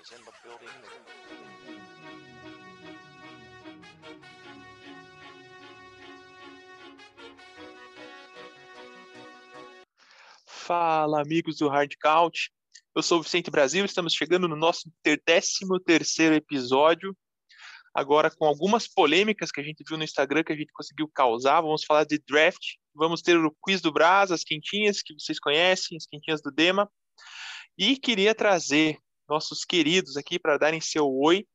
is in the building. Fala, amigos do Hard Count. Eu sou o Vicente Brasil, estamos chegando no nosso 13 episódio. Agora com algumas polêmicas que a gente viu no Instagram que a gente conseguiu causar. Vamos falar de draft, vamos ter o quiz do Brás, as quentinhas que vocês conhecem, as quentinhas do Dema. E queria trazer nossos queridos aqui para darem seu oi.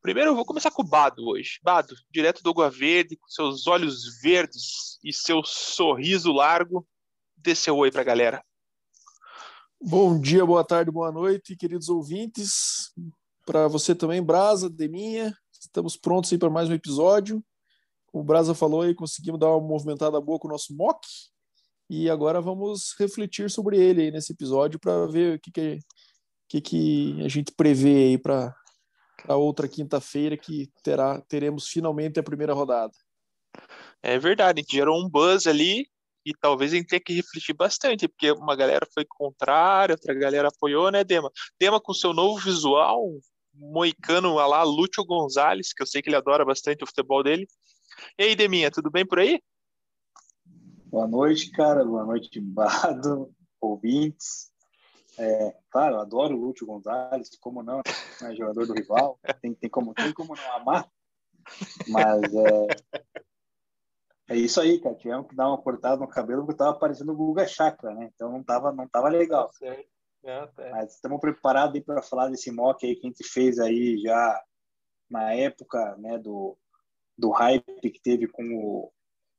Primeiro eu vou começar com o Bado hoje. Bado, direto do Água Verde, com seus olhos verdes e seu sorriso largo. Dê seu oi para a galera. Bom dia, boa tarde, boa noite, queridos ouvintes. Para você também, Brasa, Deminha. Estamos prontos aí para mais um episódio. O Brasa falou aí, conseguimos dar uma movimentada boa com o nosso mock. E agora vamos refletir sobre ele nesse episódio para ver o que, que, que, que a gente prevê aí para a outra quinta-feira que terá, teremos finalmente a primeira rodada. É verdade, a gente gerou um buzz ali e talvez a gente tenha que refletir bastante, porque uma galera foi contrária, outra galera apoiou, né, Dema? Dema com seu novo visual, moicano a lá Lúcio Gonzalez, que eu sei que ele adora bastante o futebol dele. E aí, Deminha, tudo bem por aí? Boa noite, cara. Boa noite, Bado, ouvintes. É, claro, adoro o Lúcio Gonzalez, como não, né, jogador do rival, tem, tem, como, tem como não amar, mas é, é isso aí, cara, tivemos que dar uma cortada no cabelo porque tava parecendo o Guga Chakra, né, então não tava, não tava legal. É, é. Mas estamos preparados aí para falar desse mock aí que a gente fez aí já na época, né, do, do hype que teve com o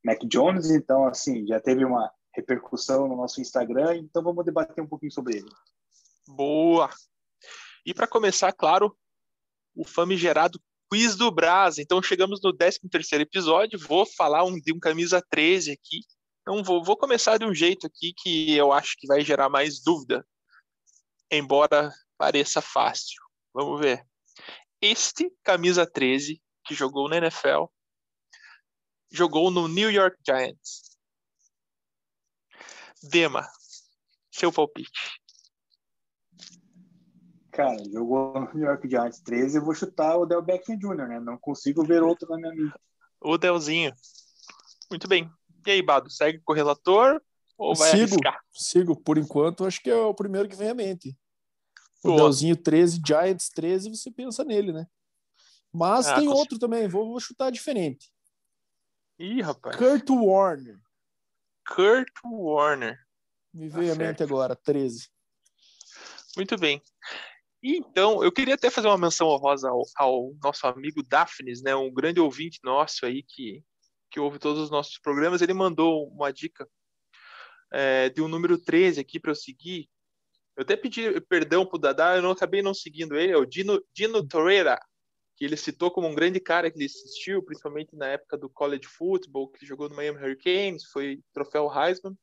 Mac Jones, então, assim, já teve uma repercussão no nosso Instagram, então vamos debater um pouquinho sobre ele. Boa! E para começar, claro, o famigerado quiz do Brás. Então chegamos no 13º episódio, vou falar um, de um camisa 13 aqui. Então vou, vou começar de um jeito aqui que eu acho que vai gerar mais dúvida, embora pareça fácil. Vamos ver. Este camisa 13 que jogou na NFL jogou no New York Giants. Dema, seu palpite. Cara, jogou no New York Giants 13, eu vou chutar o Del Beckham Jr., né? Não consigo ver outro na minha mente. O Delzinho. Muito bem. E aí, Bado, segue com o relator ou vai sigo, arriscar? sigo. Por enquanto, acho que é o primeiro que vem à mente. O Boa. Delzinho 13, Giants 13, você pensa nele, né? Mas Ah, tem outro também, vou, vou chutar diferente. Ih, rapaz. Kurt Warner. Kurt Warner. Me Tá veio à certo. mente agora, 13. Muito bem. Então, eu queria até fazer uma menção honrosa ao, ao nosso amigo Daphnes, né, um grande ouvinte nosso aí que, que ouve todos os nossos programas. Ele mandou uma dica é, de um número 13 aqui para eu seguir. Eu até pedi perdão pro Dadá, eu não acabei não seguindo ele, é o Dino, Dino Torreira, que ele citou como um grande cara que ele assistiu, principalmente na época do college football, que jogou no Miami Hurricanes, foi troféu Heisman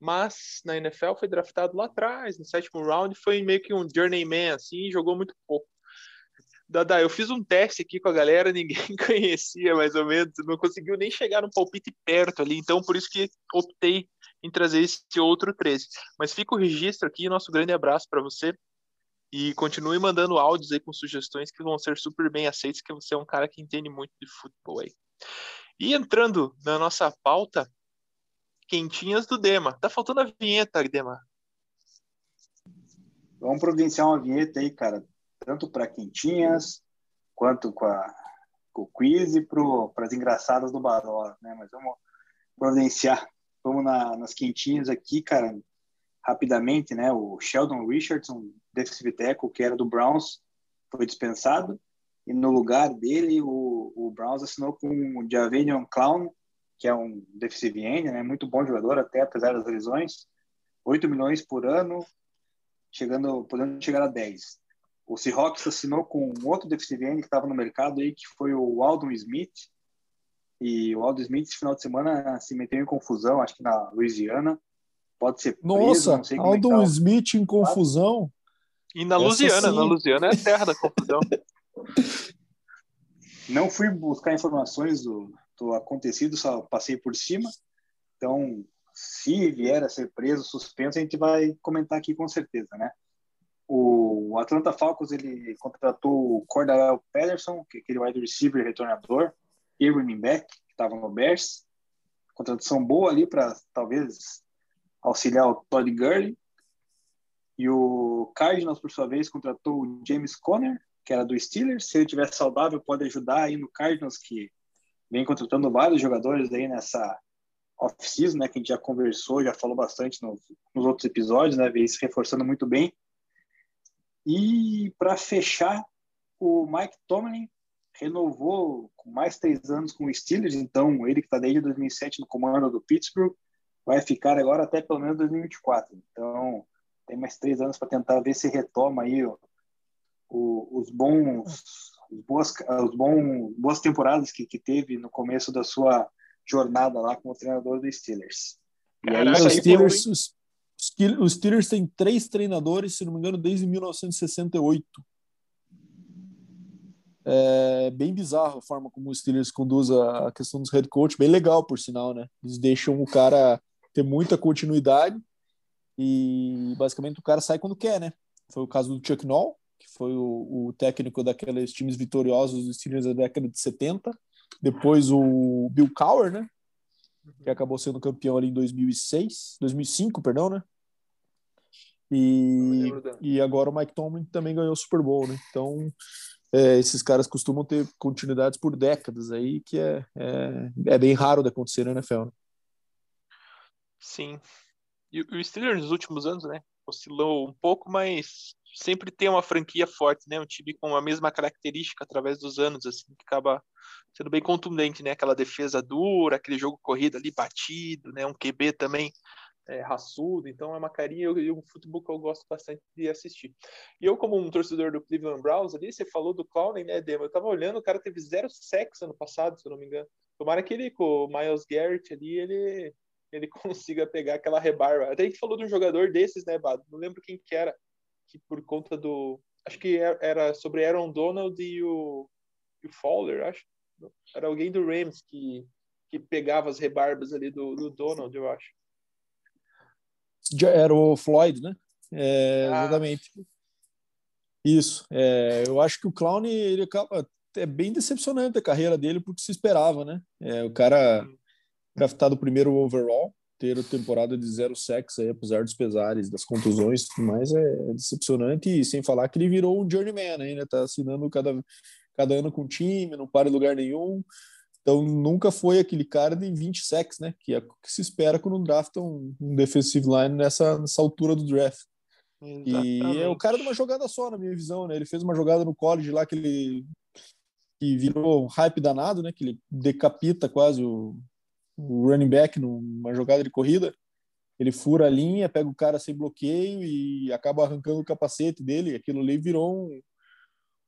mas na NFL foi draftado lá atrás, no sétimo round, foi meio que um journeyman, assim, jogou muito pouco. Dada, eu fiz um teste aqui com a galera, ninguém conhecia mais ou menos, não conseguiu nem chegar no palpite perto ali, então por isso que optei em trazer esse outro 13. Mas fica o registro aqui, nosso grande abraço para você e continue mandando áudios aí com sugestões que vão ser super bem aceitos, que você é um cara que entende muito de futebol aí. E entrando na nossa pauta, quentinhas do Dema. Tá faltando a vinheta, Dema. Vamos providenciar uma vinheta aí, cara, tanto para quentinhas quanto com, a, com o quiz e para as engraçadas do Barola, né? Mas vamos providenciar. Vamos na, nas quentinhas aqui, cara, rapidamente, né? O Sheldon Richardson, defensive tackle, que era do Browns, foi dispensado. E no lugar dele, o, o Browns assinou com o Javanion Clown, que é um defensive end, né? Muito bom jogador, até apesar das lesões. 8 milhões por ano, chegando, podendo chegar a 10. O Seahawks assinou com um outro defensive end que estava no mercado aí, que foi o Aldon Smith. E o Aldon Smith, esse final de semana, se meteu em confusão, acho que na Louisiana. Pode ser preso, Nossa, não sei como é que Aldon tá o- Smith em confusão. E na Essa sim. na Louisiana é a terra da confusão. Não fui buscar informações do, do acontecido, só passei por cima. Então, se vier a ser preso, suspenso, a gente vai comentar aqui com certeza, né? O Atlanta Falcons ele contratou o Cordarrelle Patterson, que é aquele wide receiver retornador, e running back, que estava no Bears. Contratação boa ali para talvez auxiliar o Todd Gurley. E o Cardinals, por sua vez, contratou o James Conner, que era do Steelers. Se ele estiver saudável, pode ajudar aí no Cardinals, que vem contratando vários jogadores aí nessa off-season, né, que a gente já conversou, já falou bastante nos, nos outros episódios, né, vem se reforçando muito bem. E para fechar, o Mike Tomlin renovou com mais três anos com o Steelers, então ele que está desde 2007 no comando do Pittsburgh, vai ficar agora até pelo menos 2024. Então tem mais três anos para tentar ver se retoma aí o, o, os bons, os boas, os bons, boas temporadas que, que teve no começo da sua jornada lá como treinador do Steelers. E aí, os, Steelers foi... os, os Steelers têm três treinadores, se não me engano, desde 1968. É bem bizarro a forma como o Steelers conduz a questão dos head coach, bem legal, por sinal, né? Eles deixam o cara ter muita continuidade e basicamente o cara sai quando quer, né? Foi o caso do Chuck Noll, que foi o, o técnico daqueles times vitoriosos dos Steelers da década de 70. Depois o Bill Cowher, né? Que acabou sendo campeão ali em 2006, 2005, perdão, né? E, e agora o Mike Tomlin também ganhou o Super Bowl, né? Então, é, esses caras costumam ter continuidades por décadas aí, que é, é, é bem raro de acontecer na NFL. Né? Sim. E o Steelers nos últimos anos, né? Oscilou um pouco, mas sempre tem uma franquia forte, né? Um time com a mesma característica através dos anos, assim, que acaba sendo bem contundente, né? Aquela defesa dura, aquele jogo corrido ali batido, né? Um QB também é, raçudo, então é uma carinha e um futebol que eu gosto bastante de assistir. E eu, como um torcedor do Cleveland Browns ali, você falou do Clowney, né, Dema? Eu tava olhando, o cara teve zero sexo ano passado, se eu não me engano. Tomara que ele, com o Miles Garrett ali, ele, ele consiga pegar aquela rebarba. Até a gente falou de um jogador desses, né, Bado? Não lembro quem que era, que por conta do... Acho que era sobre Aaron Donald e o, e o Fowler, acho era alguém do Rams que, que pegava as rebarbas ali do, do Donald, eu acho. Era o Floyd, né? É, ah. Exatamente. Isso. É, eu acho que o Clown ele acaba é bem decepcionante a carreira dele porque se esperava, né? É, o cara draftado primeiro overall, ter a temporada de zero sacks aí, apesar dos pesares, das contusões e tudo mais, é, decepcionante. E sem falar que ele virou um journeyman ainda, tá assinando cada, cada ano com o time, não para em lugar nenhum. Então nunca foi aquele cara de 20 sacks, né? Que é o que se espera quando drafta um, um defensive line nessa, nessa altura do draft. Exatamente. E é o cara de uma jogada só, na minha visão, né? Ele fez uma jogada no college lá que ele que virou hype danado, né? Que ele decapita quase o, o running back numa jogada de corrida. Ele fura a linha, pega o cara sem bloqueio e acaba arrancando o capacete dele. Aquilo ali virou um,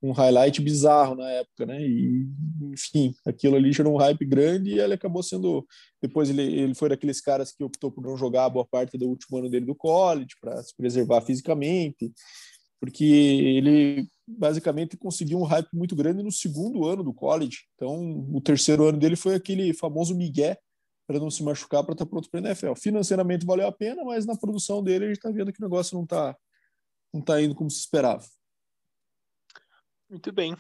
um highlight bizarro na época, né? E, enfim, aquilo ali gerou um hype grande e ele acabou sendo. Depois ele, ele foi daqueles caras que optou por não jogar a boa parte do último ano dele do college para se preservar fisicamente, porque ele basicamente conseguiu um hype muito grande no segundo ano do college. Então, o terceiro ano dele foi aquele famoso migué para não se machucar para estar tá pronto para a NFL. Financeiramente valeu a pena, mas na produção dele a gente está vendo que o negócio não está não tá indo como se esperava. Muito bem.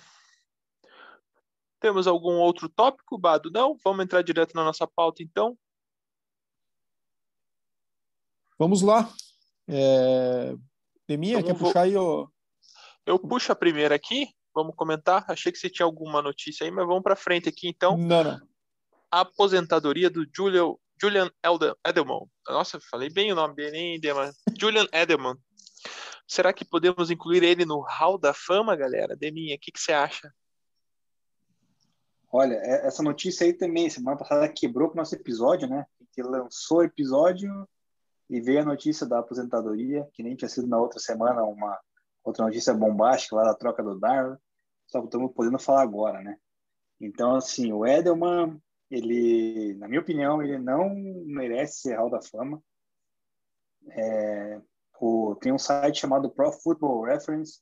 Temos algum outro tópico, Bado? Não? Vamos entrar direto na nossa pauta, então? Vamos lá. É... Deminha, então, quer vou... puxar aí? Ó... Eu puxo a primeira aqui. Vamos comentar. Achei que você tinha alguma notícia aí, mas vamos para frente aqui, então. Não, não. A aposentadoria do Julian, Julian Edelman. Nossa, falei bem o nome dele, hein, Edelman? Julian Edelman. Será que podemos incluir ele no Hall da Fama, galera? Deminha, o que, que você acha? Olha, é, essa notícia aí também, semana passada quebrou com o nosso episódio, né? Que lançou o episódio e veio a notícia da aposentadoria, que nem tinha sido na outra semana uma outra notícia bombástica lá da troca do Darwin. Só estamos podendo falar agora, né? Então, assim, o Edelman, ele, na minha opinião, ele não merece ser Hall da Fama. É, o, tem um site chamado Pro Football Reference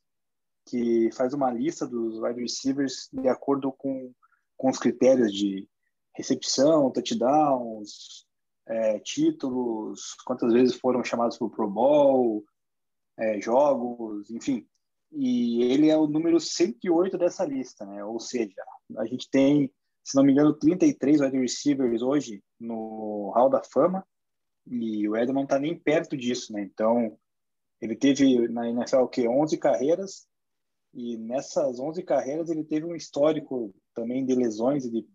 que faz uma lista dos wide receivers de acordo com, com os critérios de recepção, touchdowns, é, títulos, quantas vezes foram chamados para o Pro Bowl, é, jogos, enfim. e ele é o número 108 dessa lista, né? Ou seja, a gente tem, se não me engano, 33 wide receivers hoje no Hall da Fama e o Edelman está nem perto disso, né? Então, ele teve na NFL o quê? 11 carreiras e nessas 11 carreiras ele teve um histórico também de lesões e de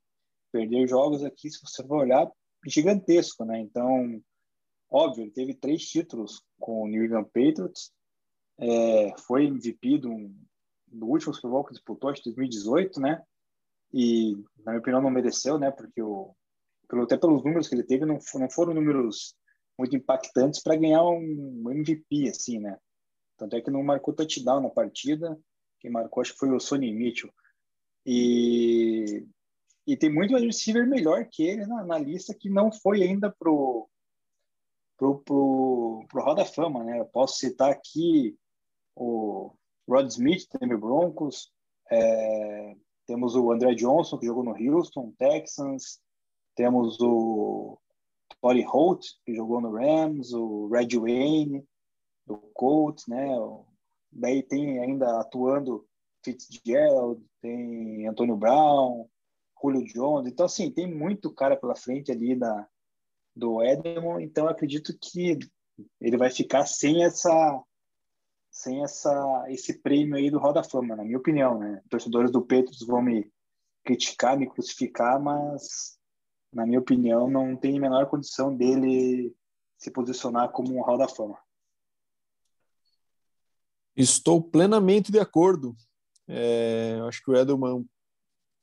perder jogos aqui, se você for olhar, gigantesco, né? Então, óbvio, ele teve três títulos com o New England Patriots, é, foi MVP do, do último Super Bowl que disputou, acho que 2018, né? E, na minha opinião, não mereceu, né? Porque o, pelo, até pelos números que ele teve, não, não foram números muito impactantes para ganhar um MVP, assim, né? Tanto é que não marcou touchdown na partida. Quem marcou, acho que foi o Sonny Mitchell. E, e tem muito receiver melhor que ele na, na lista que não foi ainda pro pro, pro, pro Roda Fama, né? Eu posso citar aqui o Rod Smith, Denver Broncos, é, temos o André Johnson, que jogou no Houston, Texans, temos o Tory Holt, que jogou no Rams, o Red Wayne, do Colts, né? Daí tem ainda atuando Fitzgerald, tem Antônio Brown, Julio Jones. Então, assim, tem muito cara pela frente ali da, do Edelman. Então, acredito que ele vai ficar sem essa sem essa esse prêmio aí do Roda Fama, na minha opinião, né? Torcedores do Petros vão me criticar, me crucificar, mas na minha opinião não tem a menor condição dele se posicionar como um Hall da Fama. Estou plenamente de acordo. É, acho que o Edelman,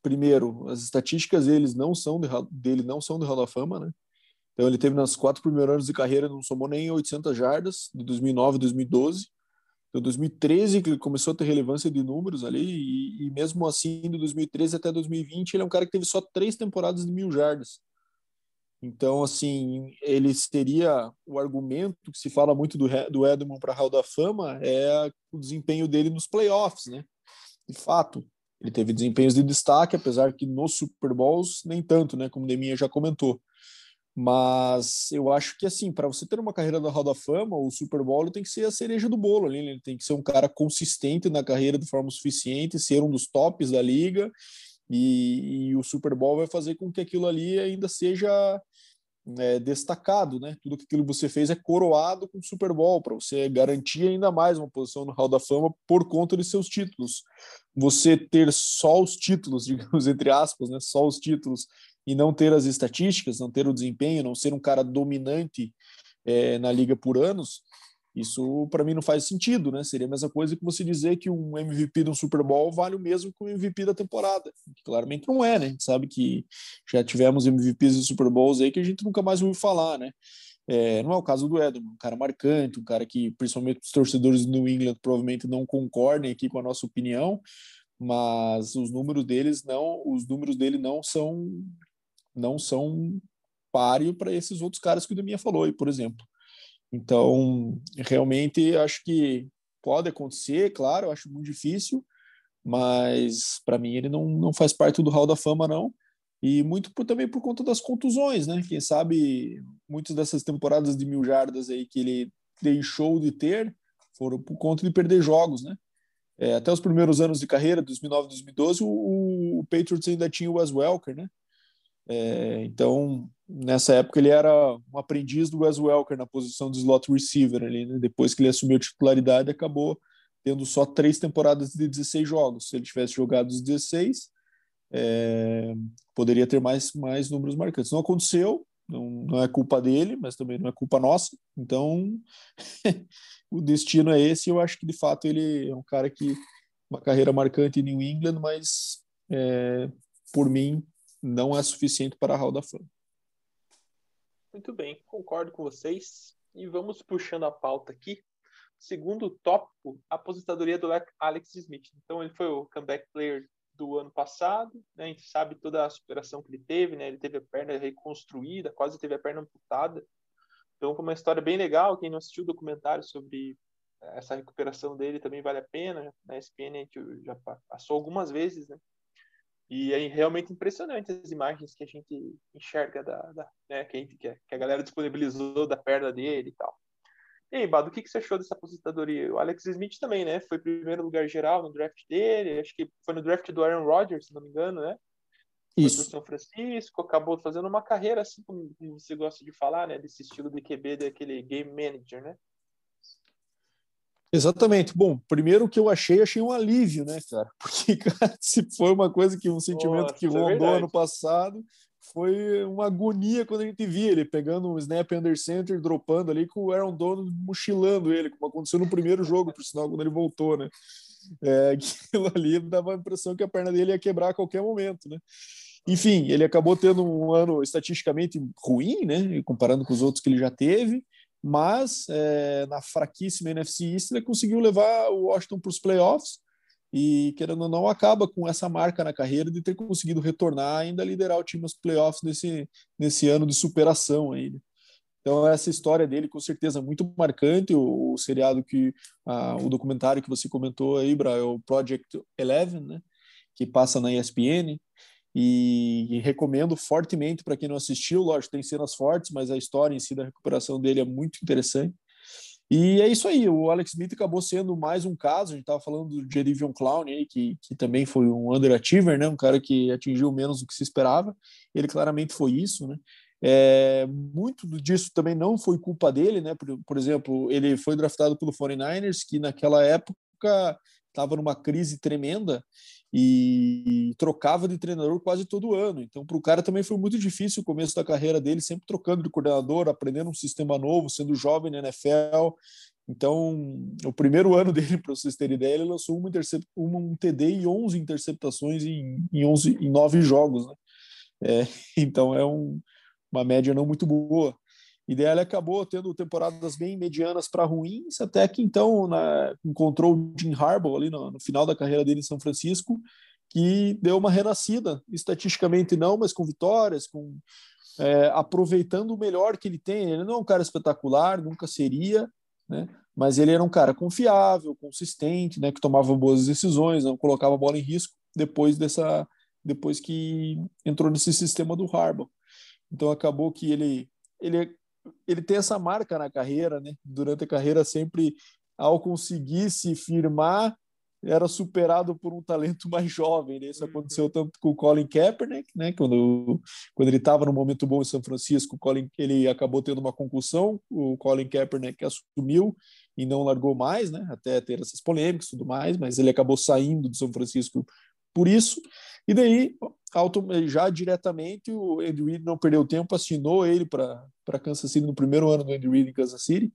primeiro, as estatísticas deles não são de, dele não são de Hall da Fama, né? Então ele teve nas quatro primeiros anos de carreira não somou nem 800 jardas de 2009 a 2012. Então, 2013 que ele começou a ter relevância de números ali, e, e, mesmo assim, de 2013 até 2020, ele é um cara que teve só três temporadas de mil jardas. Então, assim, ele seria o argumento que se fala muito do, do Edmond para Hall da Fama é o desempenho dele nos playoffs, né? De fato, ele teve desempenhos de destaque, apesar que nos Super Bowls nem tanto, né? Como o Deminha já comentou. Mas eu acho que, assim, para você ter uma carreira da Roda Fama, o Super Bowl tem que ser a cereja do bolo ali. Né? Ele tem que ser um cara consistente na carreira de forma suficiente, ser um dos tops da liga. E, e o Super Bowl vai fazer com que aquilo ali ainda seja é, destacado, né? Tudo aquilo que você fez é coroado com o Super Bowl para você garantir ainda mais uma posição no Hall da Fama por conta de seus títulos. Você ter só os títulos, digamos entre aspas, né? Só os títulos e não ter as estatísticas, não ter o desempenho, não ser um cara dominante é, na liga por anos, isso para mim não faz sentido, né? Seria a mesma coisa que você dizer que um MVP de um Super Bowl vale o mesmo que um MVP da temporada. Claramente não é, né? A gente sabe que já tivemos MVPs de Super Bowls aí que a gente nunca mais ouviu falar, né? É, não é o caso do Edelman, um cara marcante, um cara que principalmente os torcedores do New England provavelmente não concordem aqui com a nossa opinião, mas os números deles não, os números dele não são não são páreo para esses outros caras que o Deminha falou, aí, por exemplo. Então, realmente, acho que pode acontecer, claro, acho muito difícil, mas para mim ele não, não faz parte do Hall da Fama, não. E muito por, também por conta das contusões, né? Quem sabe muitas dessas temporadas de mil jardas aí que ele deixou de ter foram por conta de perder jogos, né? É, até os primeiros anos de carreira, 2009, 2012, o, o Patriots ainda tinha o Wes Welker, né? É, então, nessa época, ele era um aprendiz do Wes Welker na posição de slot receiver. Ali, né? Depois que ele assumiu a titularidade, acabou tendo só três temporadas de 16 jogos. Se ele tivesse jogado os 16, é, poderia ter mais, mais números marcantes. Não aconteceu, não, não é culpa dele, mas também não é culpa nossa. Então, o destino é esse. Eu acho que, de fato, ele é um cara que uma carreira marcante em New England, mas é, por mim não é suficiente para a Hall da Fama. Muito bem, concordo com vocês. E vamos puxando a pauta aqui. Segundo tópico, a aposentadoria do Alex Smith. Então, ele foi o comeback player do ano passado, né? A gente sabe toda a superação que ele teve, né? Ele teve a perna reconstruída, quase teve a perna amputada. Então, foi uma história bem legal. Quem não assistiu o documentário sobre essa recuperação dele também vale a pena. Na ESPN a gente já passou algumas vezes, né? E é realmente impressionante as imagens que a gente enxerga da, da né, que, a gente, que, a, galera disponibilizou da perna dele e tal. E aí, Bado, o que, que você achou dessa aposentadoria? O Alex Smith também, né? Foi primeiro lugar geral no draft dele, acho que foi no draft do Aaron Rodgers, se não me engano, né? Isso. Foi São Francisco, acabou fazendo uma carreira assim como você gosta de falar, né? Desse estilo de QB, daquele game manager, né? Exatamente. Bom, primeiro que eu achei, achei um alívio, né, cara? Porque, cara, se foi uma coisa que um sentimento Nossa, que é rondou verdade. ano passado, foi uma agonia quando a gente via ele pegando um snap under center, dropando ali com o Aaron Donald mochilando ele, como aconteceu no primeiro jogo, por sinal, quando ele voltou, né? É, aquilo ali dava a impressão que a perna dele ia quebrar a qualquer momento, né? Enfim, ele acabou tendo um ano estatisticamente ruim, né? Comparando com os outros que ele já teve, mas é, na fraquíssima NFC East ele conseguiu levar o Washington para os playoffs e, querendo ou não, acaba com essa marca na carreira de ter conseguido retornar ainda liderar o time nos playoffs nesse, nesse ano de superação aí. né? Então, essa história dele, com certeza, é muito marcante. O, o seriado que, ah, o documentário que você comentou aí, Bra, é o Project Eleven, né? Que passa na ESPN. E, e recomendo fortemente para quem não assistiu. Lógico, tem cenas fortes, mas a história em si da recuperação dele é muito interessante. E é isso aí, o Alex Smith acabou sendo mais um caso, a gente estava falando do Jerivion Clown aí, que, que também foi um underachiever, né, um cara que atingiu menos do que se esperava, ele claramente foi isso, né, é, muito disso também não foi culpa dele, né, por, por exemplo, ele foi draftado pelo 49ers, que naquela época estava numa crise tremenda e trocava de treinador quase todo ano. Então, para o cara também foi muito difícil o começo da carreira dele, sempre trocando de coordenador, aprendendo um sistema novo, sendo jovem na NFL. Então, o primeiro ano dele, para vocês terem ideia, ele lançou uma intercept, uma, um TD e 11 interceptações em, em, 11, em 9 jogos. Né? É, então, é um, uma média não muito boa. E daí acabou tendo temporadas bem medianas para ruins, até que então na, encontrou o Jim Harbaugh ali no, no, final da carreira dele em São Francisco, que deu uma renascida, estatisticamente não, mas com vitórias, com é, aproveitando o melhor que ele tem. Ele não é um cara espetacular, nunca seria, né? mas ele era um cara confiável, consistente, né? que tomava boas decisões, não colocava a bola em risco depois dessa depois que entrou nesse sistema do Harbaugh. Então acabou que ele ele ele tem essa marca na carreira, né? Durante a carreira sempre ao conseguir se firmar era superado por um talento mais jovem. Né? Isso aconteceu tanto com o Colin Kaepernick, né? Quando, quando ele estava no momento bom em São Francisco, Colin, ele acabou tendo uma concussão, o Colin Kaepernick assumiu e não largou mais, né? Até ter essas polêmicas e tudo mais, mas ele acabou saindo de São Francisco por isso. E daí, já diretamente, o Andy Reid não perdeu tempo, assinou ele para Kansas City no primeiro ano do Andy Reid em Kansas City.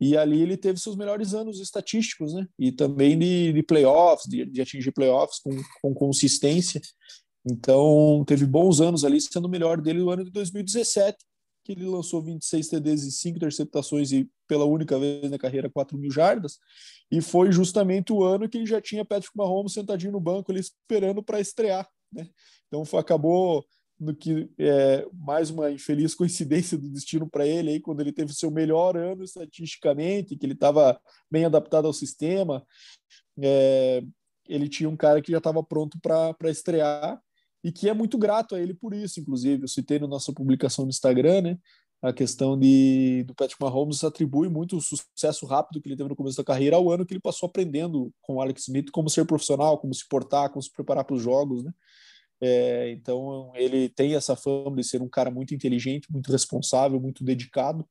E ali ele teve seus melhores anos estatísticos, né? E também de, de playoffs, de, de atingir playoffs com, com consistência. Então, teve bons anos ali, sendo o melhor dele no ano de 2017, que ele lançou 26 TDs e 5 interceptações e pela única vez na carreira 4 mil jardas. E foi justamente o ano que ele já tinha Patrick Mahomes sentadinho no banco ali esperando para estrear, né? Então foi, acabou no que é mais uma infeliz coincidência do destino para ele aí quando ele teve seu melhor ano estatisticamente, que ele estava bem adaptado ao sistema, é, ele tinha um cara que já estava pronto para estrear e que é muito grato a ele por isso, inclusive. Eu citei na nossa publicação no Instagram, né? A questão de, do Patrick Mahomes atribui muito o sucesso rápido que ele teve no começo da carreira ao ano que ele passou aprendendo com o Alex Smith como ser profissional, como se portar, como se preparar para os jogos, né? É, então ele tem essa fama de ser um cara muito inteligente, muito responsável, muito dedicado.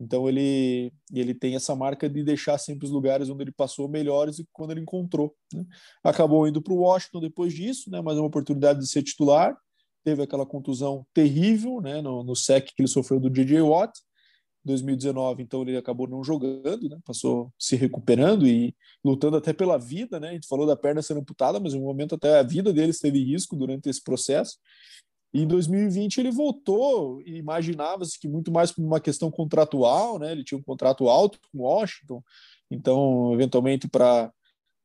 Então ele ele tem essa marca de deixar sempre os lugares onde ele passou melhores e quando ele encontrou. Né? Acabou indo para o Washington depois disso, né? Mais uma oportunidade de ser titular. Teve aquela contusão terrível, né? No, no sec que ele sofreu do DJ Watt. 2019, então ele acabou não jogando, né? Passou se recuperando e lutando até pela vida, né? A gente falou da perna sendo amputada, mas no momento até a vida dele esteve em risco durante esse processo. E em 2020 ele voltou e imaginava-se que muito mais por uma questão contratual, né? Ele tinha um contrato alto com Washington, então eventualmente para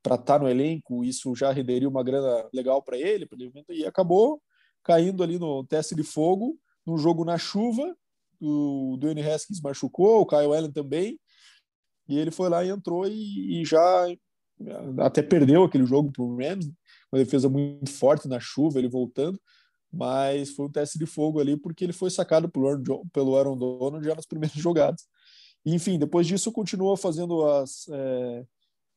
para estar tá no elenco isso já renderia uma grana legal para ele, e acabou caindo ali no teste de fogo, num jogo na chuva o Dwayne Haskins machucou, o Kyle Allen também, e ele foi lá e entrou e, e já até perdeu aquele jogo para o Rams, uma defesa muito forte na chuva, ele voltando, mas foi um teste de fogo ali porque ele foi sacado pelo Aaron, pelo Aaron Donald já nas primeiras jogadas. Enfim, depois disso continua fazendo as, é,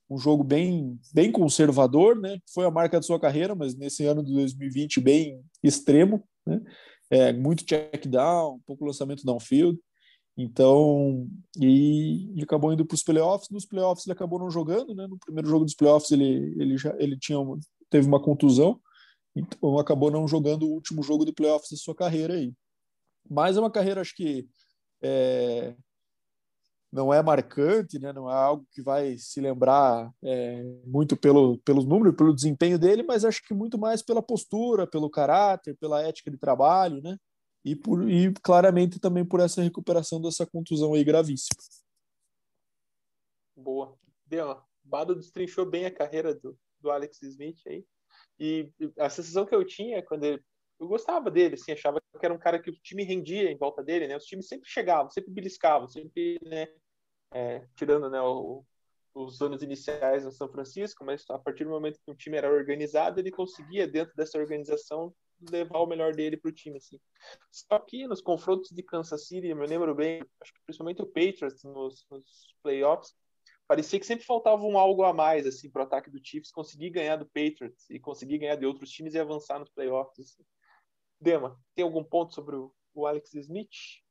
um jogo bem, bem conservador, né? Foi a marca de sua carreira, mas nesse ano de 2020 bem extremo, né? É, muito check down, pouco lançamento downfield. Então, e, acabou indo para os playoffs. Nos playoffs ele acabou não jogando, né? No primeiro jogo dos playoffs ele, ele já ele tinha teve uma contusão, então acabou não jogando o último jogo de playoffs da sua carreira aí. Mas é uma carreira, acho que é, não é marcante, né? não é algo que vai se lembrar é, muito pelo, pelos números, pelo desempenho dele, mas acho que muito mais pela postura, pelo caráter, pela ética de trabalho, né? E, por, e claramente também por essa recuperação dessa contusão aí gravíssima. Boa. Deu, Bado destrinchou bem a carreira do, do Alex Smith aí. E a sensação que eu tinha quando ele, eu gostava dele, assim, achava que era um cara que o time rendia em volta dele, né? Os times sempre chegavam, sempre beliscavam, sempre, né? É, tirando, né, o, os anos iniciais no São Francisco, mas a partir do momento que o time era organizado, ele conseguia, dentro dessa organização, levar o melhor dele para o time, assim. Só que nos confrontos de Kansas City, eu me lembro bem, acho que principalmente o Patriots nos, nos playoffs, parecia que sempre faltava um algo a mais assim para o ataque do Chiefs conseguir ganhar do Patriots e conseguir ganhar de outros times e avançar nos playoffs. Assim. Dema, tem algum ponto sobre o, o Alex Smith?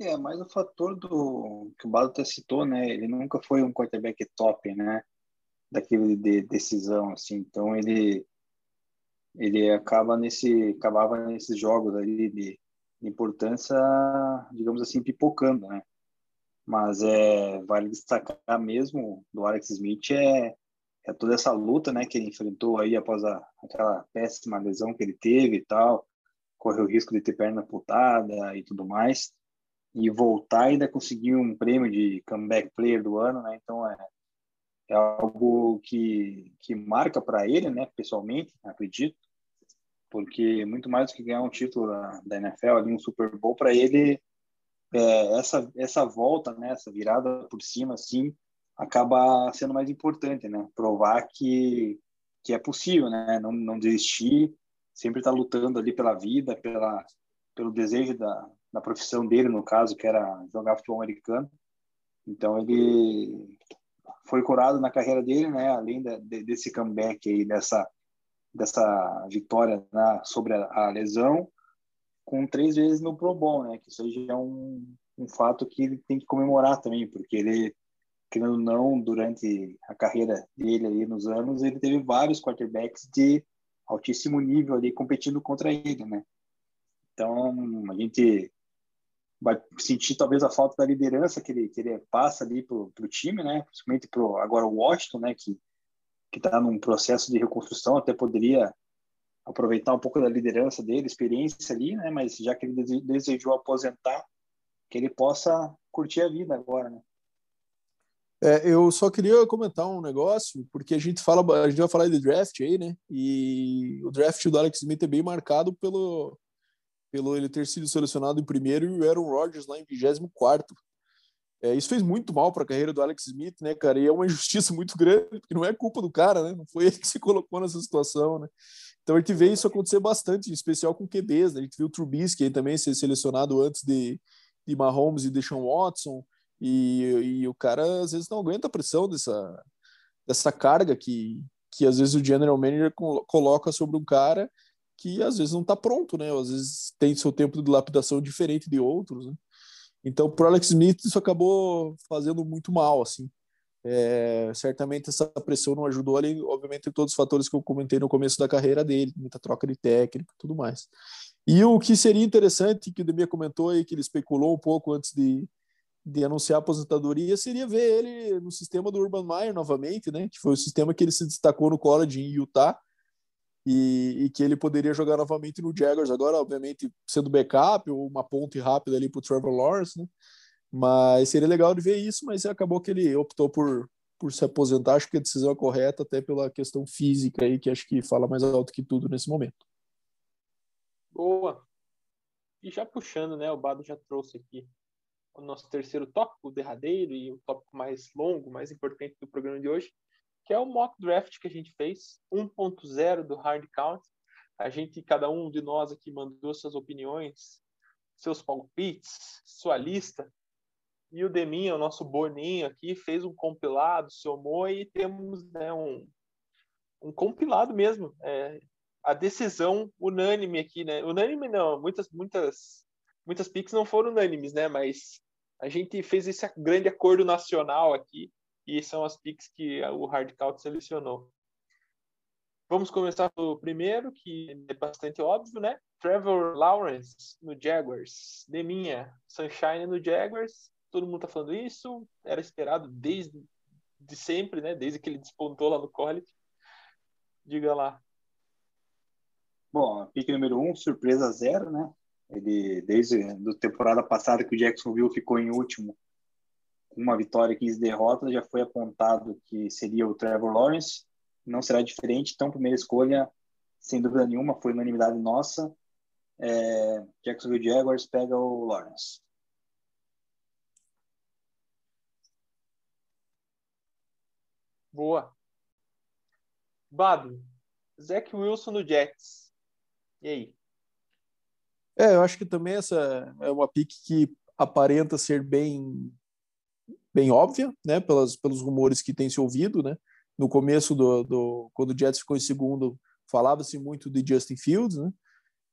É, mais o fator do que o Bado até citou, né? Ele nunca foi um quarterback top, né? Daquele de decisão, assim. Então ele ele acaba nesse acabava nesses jogos ali de, importância, digamos assim, pipocando, né? Mas é vale destacar mesmo do Alex Smith é é toda essa luta, né, que ele enfrentou aí após a, aquela péssima lesão que ele teve e tal, correu o risco de ter perna amputada e tudo mais, e voltar ainda conseguir um prêmio de comeback player do ano, né? Então é, é algo que que marca para ele, né, pessoalmente, acredito, porque muito mais do que ganhar um título da NFL ali um Super Bowl para ele é, essa essa volta, né, essa virada por cima assim, acaba sendo mais importante, né? Provar que que é possível, né? Não, não desistir, sempre estar tá lutando ali pela vida, pela pelo desejo da, da profissão dele, no caso, que era jogar futebol americano. Então ele foi curado na carreira dele, né? Além de, de, desse comeback aí, dessa dessa vitória né? sobre a, a, lesão, com três vezes no Pro Bowl, né? Que isso aí já é um, um fato que ele tem que comemorar também, porque ele querendo ou não, durante a carreira dele ali nos anos, ele teve vários quarterbacks de altíssimo nível ali competindo contra ele, né? Então, a gente vai sentir talvez a falta da liderança que ele, que ele passa ali pro, pro time, né? Principalmente pro agora o Washington, né? Que está num processo de reconstrução, até poderia aproveitar um pouco da liderança dele, experiência ali, né? Mas já que ele desejou aposentar, que ele possa curtir a vida agora, né? É, eu só queria comentar um negócio, porque a gente fala, a gente vai falar de draft aí, né? E o draft do Alex Smith é bem marcado pelo, pelo ele ter sido selecionado em primeiro e o Aaron Rodgers lá em 24. É, isso fez muito mal para a carreira do Alex Smith, né, cara? E é uma injustiça muito grande, porque não é culpa do cara, né? Não foi ele que se colocou nessa situação, né? Então a gente vê isso acontecer bastante, em especial com QBs, né? A gente viu o Trubisky também ser selecionado antes de, de Mahomes e Deshaun Watson. E, e o cara às vezes não aguenta a pressão dessa, dessa carga que, que às vezes o general manager coloca sobre um cara que às vezes não está pronto, né? Às vezes tem seu tempo de lapidação diferente de outros, né? Então, para Alex Smith isso acabou fazendo muito mal, assim. É, certamente essa pressão não ajudou ali, obviamente, todos os fatores que eu comentei no começo da carreira dele, muita troca de técnico e tudo mais. E o que seria interessante, que o Demir comentou aí, que ele especulou um pouco antes de, de anunciar a aposentadoria seria ver ele no sistema do Urban Meyer novamente, né? Que foi o sistema que ele se destacou no college em Utah e, e que ele poderia jogar novamente no Jaguars agora, obviamente sendo backup ou uma ponte rápida ali para o Trevor Lawrence, né? Mas seria legal de ver isso, mas acabou que ele optou por por se aposentar, acho que a decisão é correta até pela questão física aí que acho que fala mais alto que tudo nesse momento. Boa. E já puxando, né, o Bado já trouxe aqui o nosso terceiro tópico, o derradeiro e o tópico mais longo, mais importante do programa de hoje, que é o mock draft que a gente fez, 1.0 do Hard Count. A gente, cada um de nós aqui mandou suas opiniões, seus palpites, sua lista E o Deminha, o nosso Boninho aqui, fez um compilado, somou e temos né, um, um compilado mesmo. É, a decisão unânime aqui, né? Unânime não, muitas, muitas, muitas picks não foram unânimes, né? Mas a gente fez esse grande acordo nacional aqui e são as picks que o Hardcount selecionou. Vamos começar pelo primeiro, que é bastante óbvio, né? Trevor Lawrence no Jaguars. Deminha, Sunshine no Jaguars. Todo mundo tá falando isso. Era esperado desde de sempre, né? Desde que ele despontou lá no college. Diga lá. Bom, pick número um, surpresa zero, né? Ele, desde a temporada passada que o Jacksonville ficou em último, uma vitória e 15 derrotas, já foi apontado que seria o Trevor Lawrence não será diferente. Então, primeira escolha, sem dúvida nenhuma, foi unanimidade nossa. É, Jacksonville Jaguars pega o Lawrence. Boa. Bado, Zach Wilson no Jets. E aí? É, eu acho que também essa é uma pick que aparenta ser bem bem óbvia, né, pelas, pelos rumores que tem se ouvido, né? no começo do, do quando o Jets ficou em segundo, falava-se muito de Justin Fields, né?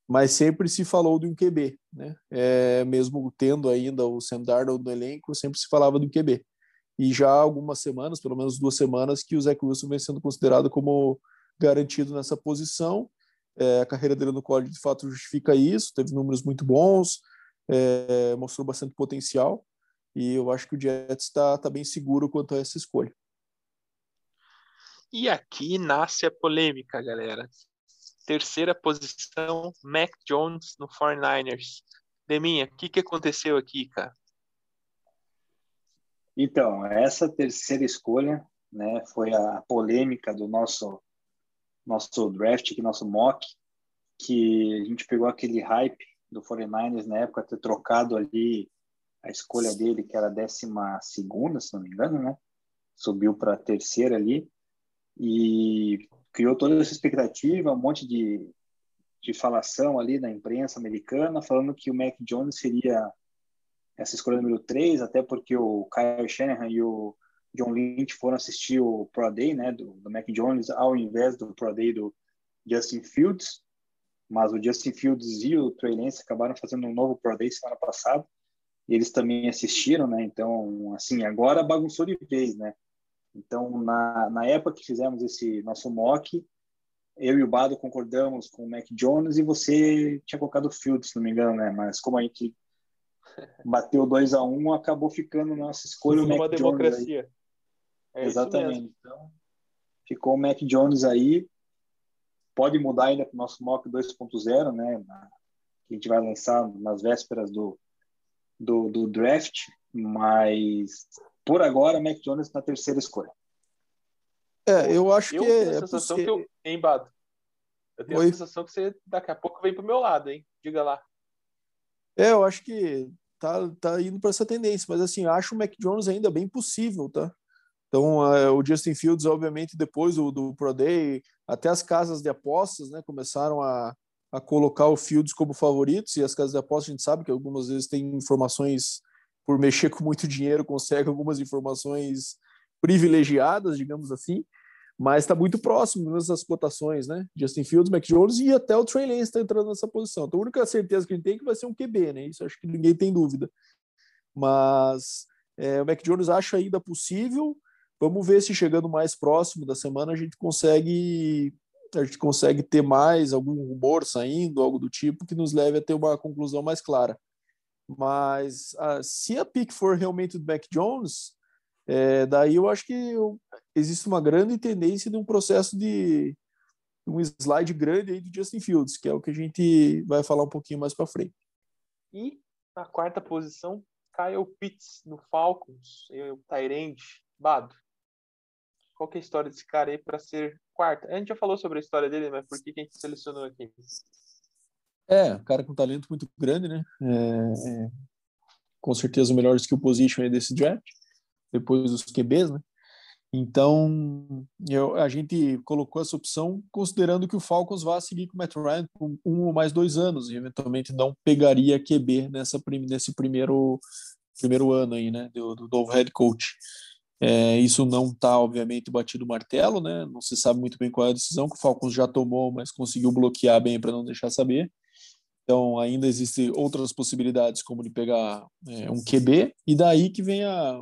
Mas sempre se falou de um QB, né? É, mesmo tendo ainda o Sam Darnold no elenco, sempre se falava do QB. E já há algumas semanas, pelo menos duas semanas, que o Zach Wilson vem sendo considerado como garantido nessa posição. É, a carreira dele no college de fato justifica isso, teve números muito bons, é, mostrou bastante potencial. E eu acho que o Jets está tá bem seguro quanto a essa escolha. E aqui nasce a polêmica, galera. Terceira posição, Mac Jones no 49ers. Deminha, o que, que aconteceu aqui, cara? Então, essa terceira escolha né, foi a polêmica do nosso, nosso draft, aqui, nosso mock, que a gente pegou aquele hype do 49ers na época, ter trocado ali a escolha dele, que era a décima segunda, se não me engano, né? Subiu para a terceira ali e criou toda essa expectativa, um monte de, de falação ali na imprensa americana, falando que o Mac Jones seria essa escolha número 3, até porque o Kyle Shanahan e o John Lynch foram assistir o Pro Day, né, do, do Mac Jones, ao invés do Pro Day do Justin Fields, mas o Justin Fields e o Trey Lance acabaram fazendo um novo Pro Day semana passada, e eles também assistiram, né, então, assim, agora bagunçou de vez, né, então, na, na época que fizemos esse nosso mock, eu e o Bado concordamos com o Mac Jones e você tinha colocado o Field, se não me engano, né? Mas como a gente bateu 2 a 1 um, acabou ficando nossa escolha o Mac uma Jones. democracia. É Exatamente. Então, ficou o Mac Jones aí. Pode mudar ainda para o nosso mock 2.0, né? Que a gente vai lançar nas vésperas do, do, do draft, mas por agora, Mac Jones na terceira escolha. É, eu acho eu que tenho é a sensação possível. que eu, hein, Bado? Eu tenho Oi? a sensação que você daqui a pouco vem pro meu lado, hein? Diga lá. É, eu acho que tá, tá indo para essa tendência, mas assim, acho o Mac Jones ainda bem possível, tá? Então, é, o Justin Fields, obviamente, depois do, do Pro Day, até as casas de apostas, né, começaram a, a colocar o Fields como favoritos, e as casas de apostas, a gente sabe que algumas vezes tem informações, por mexer com muito dinheiro, consegue algumas informações privilegiadas, digamos assim, mas está muito próximo nessas cotações, né? Justin Fields, Mac Jones e até o Trey Lance está entrando nessa posição. Então, a única certeza que a gente tem é que vai ser um QB, né? Isso acho que ninguém tem dúvida. Mas é, o Mac Jones acha ainda possível. Vamos ver se chegando mais próximo da semana a gente consegue a gente consegue ter mais algum rumor saindo, algo do tipo que nos leve a ter uma conclusão mais clara. Mas ah, se a pick for realmente do Mac Jones, é, daí eu acho que eu, existe uma grande tendência de um processo de um slide grande aí do Justin Fields, que é o que a gente vai falar um pouquinho mais para frente. E na quarta posição, Kyle Pitts no Falcons, o Tyrande, Bado. Qual que é a história desse cara aí para ser quarta? A gente já falou sobre a história dele, mas por que, que a gente selecionou aqui? É, cara com talento muito grande, né? É, é, com certeza o melhor skill position aí desse draft, depois dos QBs, né? Então, eu, a gente colocou essa opção considerando que o Falcons vai seguir com o Matt Ryan por um ou mais dois anos e eventualmente não pegaria QB nessa, nesse primeiro primeiro ano aí, né, do, do novo head coach. É, isso não está, obviamente, batido o martelo, né? Não se sabe muito bem qual é a decisão que o Falcons já tomou, mas conseguiu bloquear bem para não deixar saber. Então, ainda existem outras possibilidades, como de pegar é, um QB, e daí que vem a,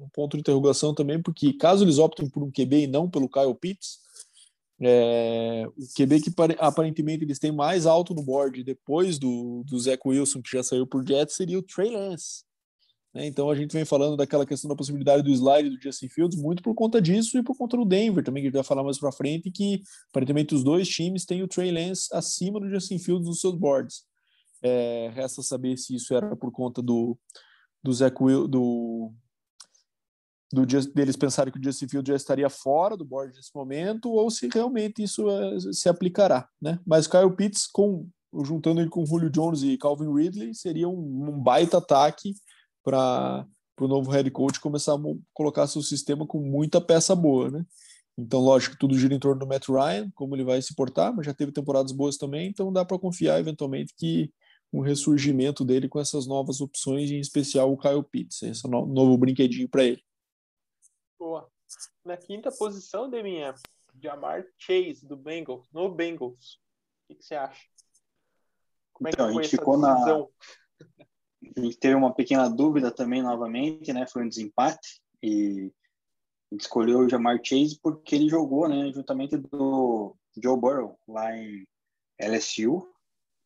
um ponto de interrogação também, porque caso eles optem por um QB e não pelo Kyle Pitts, é, o QB que aparentemente eles têm mais alto no board depois do, do Zach Wilson, que já saiu por Jets, seria o Trey Lance. Né? Então a gente vem falando daquela questão da possibilidade do slide do Justin Fields muito por conta disso e por conta do Denver também, que a gente vai falar mais para frente, que aparentemente os dois times têm o Trey Lance acima do Justin Fields nos seus boards. É, resta saber se isso era por conta do, do Zach Will, do, do deles pensarem que o Justin Fields já estaria fora do board nesse momento ou se realmente isso é, se aplicará, né? Mas Kyle Pitts com juntando ele com Julio Jones e Calvin Ridley seria um, um baita ataque para o novo head coach começar a colocar seu sistema com muita peça boa, né? Então, lógico, tudo gira em torno do Matt Ryan, como ele vai se portar, mas já teve temporadas boas também, então dá para confiar eventualmente que um ressurgimento dele com essas novas opções, em especial o Kyle Pitts, esse no novo brinquedinho para ele. Boa. Na quinta posição, Deminha, Jamar Chase, do Bengals, no Bengals. O que, que você acha? Como é então, que foi a gente ficou decisão? na a gente teve uma pequena dúvida também novamente, né? Foi um desempate e a gente escolheu o Jamar Chase porque ele jogou, né? Juntamente do Joe Burrow lá em LSU.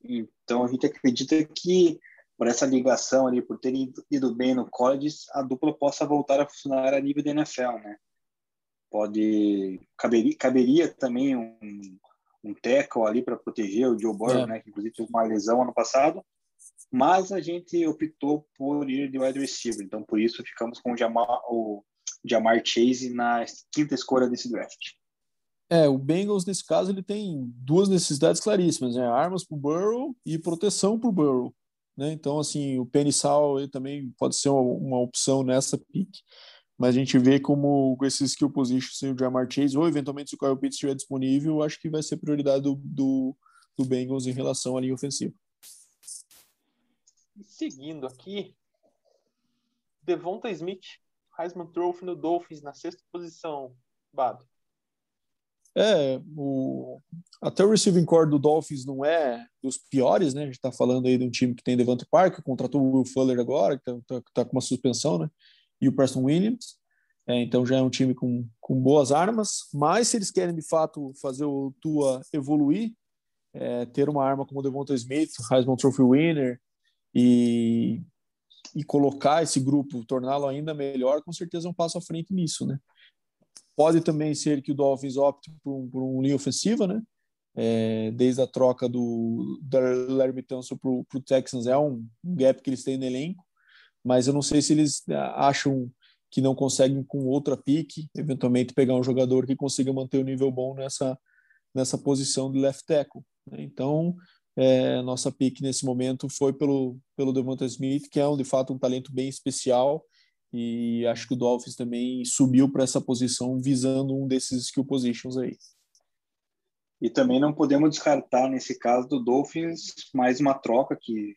Então a gente acredita que por essa ligação ali, por ter ido bem no college, a dupla possa voltar a funcionar a nível da NFL, né? Pode caberia, caberia também um, um tackle ali para proteger o Joe Burrow, é. né? Que inclusive teve uma lesão ano passado mas a gente optou por ir de wide receiver, então por isso ficamos com o Jamar, o Jamar Chase na quinta escolha desse draft. É, o Bengals nesse caso ele tem duas necessidades claríssimas, né? Armas para o Burrow e proteção para o Burrow, né? Então assim, o Penny Sal também pode ser uma, uma, opção nessa pick, mas a gente vê como com esse skill position sem o Jamar Chase ou eventualmente se o Kyle Pitts estiver disponível, acho que vai ser prioridade do, do, do Bengals em relação à linha ofensiva. E seguindo aqui, Devonta Smith, Heisman Trophy no Dolphins na sexta posição, Bado. É, o... até o receiving core do Dolphins não é dos piores, né? A gente tá falando aí de um time que tem Devante Parker, contratou o Will Fuller agora, que tá, tá, tá, com uma suspensão, né? E o Preston Williams. É, então já é um time com, com boas armas, mas se eles querem de fato fazer o Tua evoluir, é, ter uma arma como o Devonta Smith, Heisman Trophy winner, e, e colocar esse grupo, torná-lo ainda melhor, com certeza é um passo à frente nisso, né? Pode também ser que o Dolphins opte por um, por um linha ofensiva, né? É, desde a troca do, do Larry para o Texans, é um, gap que eles têm no elenco, mas eu não sei se eles ah, acham que não conseguem com outra pique, eventualmente pegar um jogador que consiga manter o nível bom nessa, nessa posição de left tackle. Né? Então, é, nossa pick nesse momento foi pelo, pelo Devonta Smith, que é um, de fato um talento bem especial, e acho que o Dolphins também subiu para essa posição visando um desses skill positions aí. E também não podemos descartar, nesse caso do Dolphins, mais uma troca que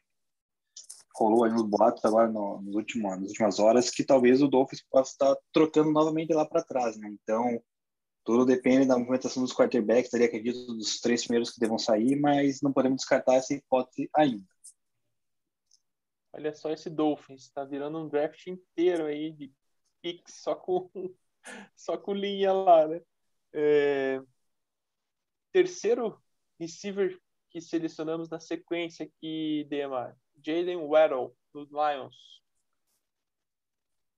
rolou aí nos boatos agora no, nos últimos, nas últimas horas, que talvez o Dolphins possa estar trocando novamente lá para trás, né? Então, tudo depende da movimentação dos quarterbacks, daria acredito dos três primeiros que devam sair, mas não podemos descartar essa hipótese ainda. Olha só esse Dolphins, está virando um draft inteiro aí de picks só com só com linha lá, né? É... Terceiro receiver que selecionamos na sequência aqui, Demar, Jalen Waddle, do Lions.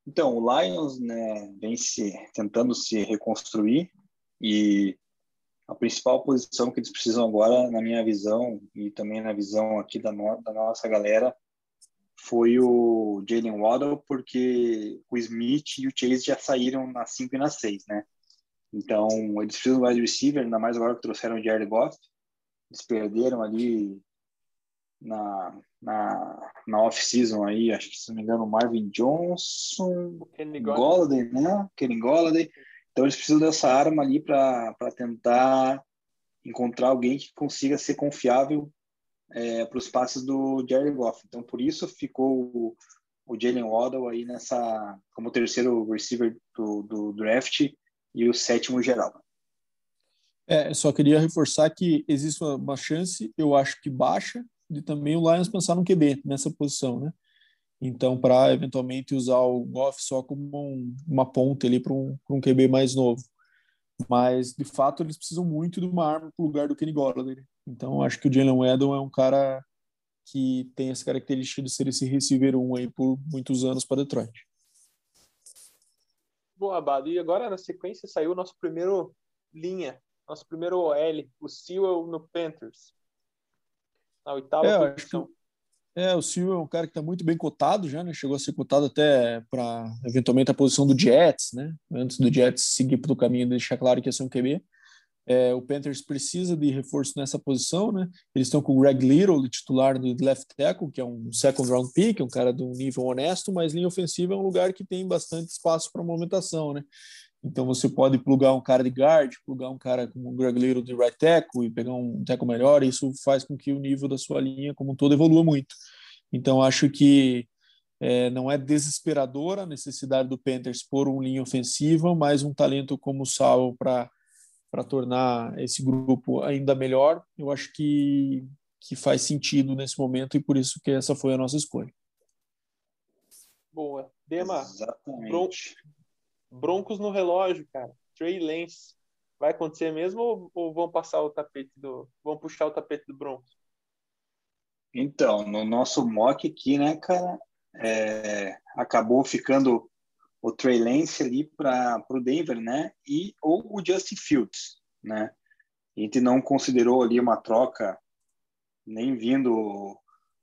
Então, o Lions né, vem se tentando se reconstruir e a principal posição que eles precisam agora, na minha visão, e também na visão aqui da, no, da nossa galera, foi o Jalen Waddle, porque o Smith e o Chase já saíram na 5 e na 6, né? Então, eles precisam do wide receiver, ainda mais agora que trouxeram o Jared Goff. Eles perderam ali na, na, na off-season aí, acho que se não me engano, Marvin Johnson, Golladay, né? Kenny Golladay. Então eles precisam dessa arma ali para tentar encontrar alguém que consiga ser confiável é, para os passes do Jerry Goff. Então por isso ficou o, o Jalen Waddle aí nessa como terceiro receiver do, do draft e o sétimo geral. É, só queria reforçar que existe uma chance, eu acho que baixa, de também o Lions pensar no QB nessa posição, né? Então, para eventualmente usar o Goff só como um, uma ponte ali para um, um QB mais novo. Mas, de fato, eles precisam muito de uma arma para o lugar do Kenny Golladay. Então, acho que o Jalen Weddle é um cara que tem essa característica de ser esse receiver 1 aí por muitos anos para Detroit. Bom, Abado, e agora na sequência saiu o nosso primeiro linha, nosso primeiro OL, o Sewell no Panthers. Na oitava é, posição. É, o Sewell é um cara que está muito bem cotado já, né? Chegou a ser cotado até para eventualmente a posição do Jets, né? Antes do Jets seguir para o caminho de deixar claro que ia ser um QB. É, o Panthers precisa de reforço nessa posição, né? Eles estão com o Greg Little, titular do left tackle, que é um second round pick, um cara de um nível honesto, mas linha ofensiva é um lugar que tem bastante espaço para movimentação, né? Então você pode plugar um cara de guard, plugar um cara como o Greg Little de right tackle e pegar um tackle melhor, e isso faz com que o nível da sua linha como um todo evolua muito. Então acho que é, não é desesperadora a necessidade do Panthers por um linha ofensiva, mas um talento como o Sal para para tornar esse grupo ainda melhor, eu acho que, que faz sentido nesse momento e por isso que essa foi a nossa escolha. Boa. Dema, Exatamente. Broncos no relógio, cara. Trey Lance. Vai acontecer mesmo ou, ou, vão passar o tapete do. vão puxar o tapete do Broncos? Então, no nosso mock aqui, né, cara, é, acabou ficando o Trey Lance ali para o Denver, né, e ou o Justin Fields, né. A gente não considerou ali uma troca nem vindo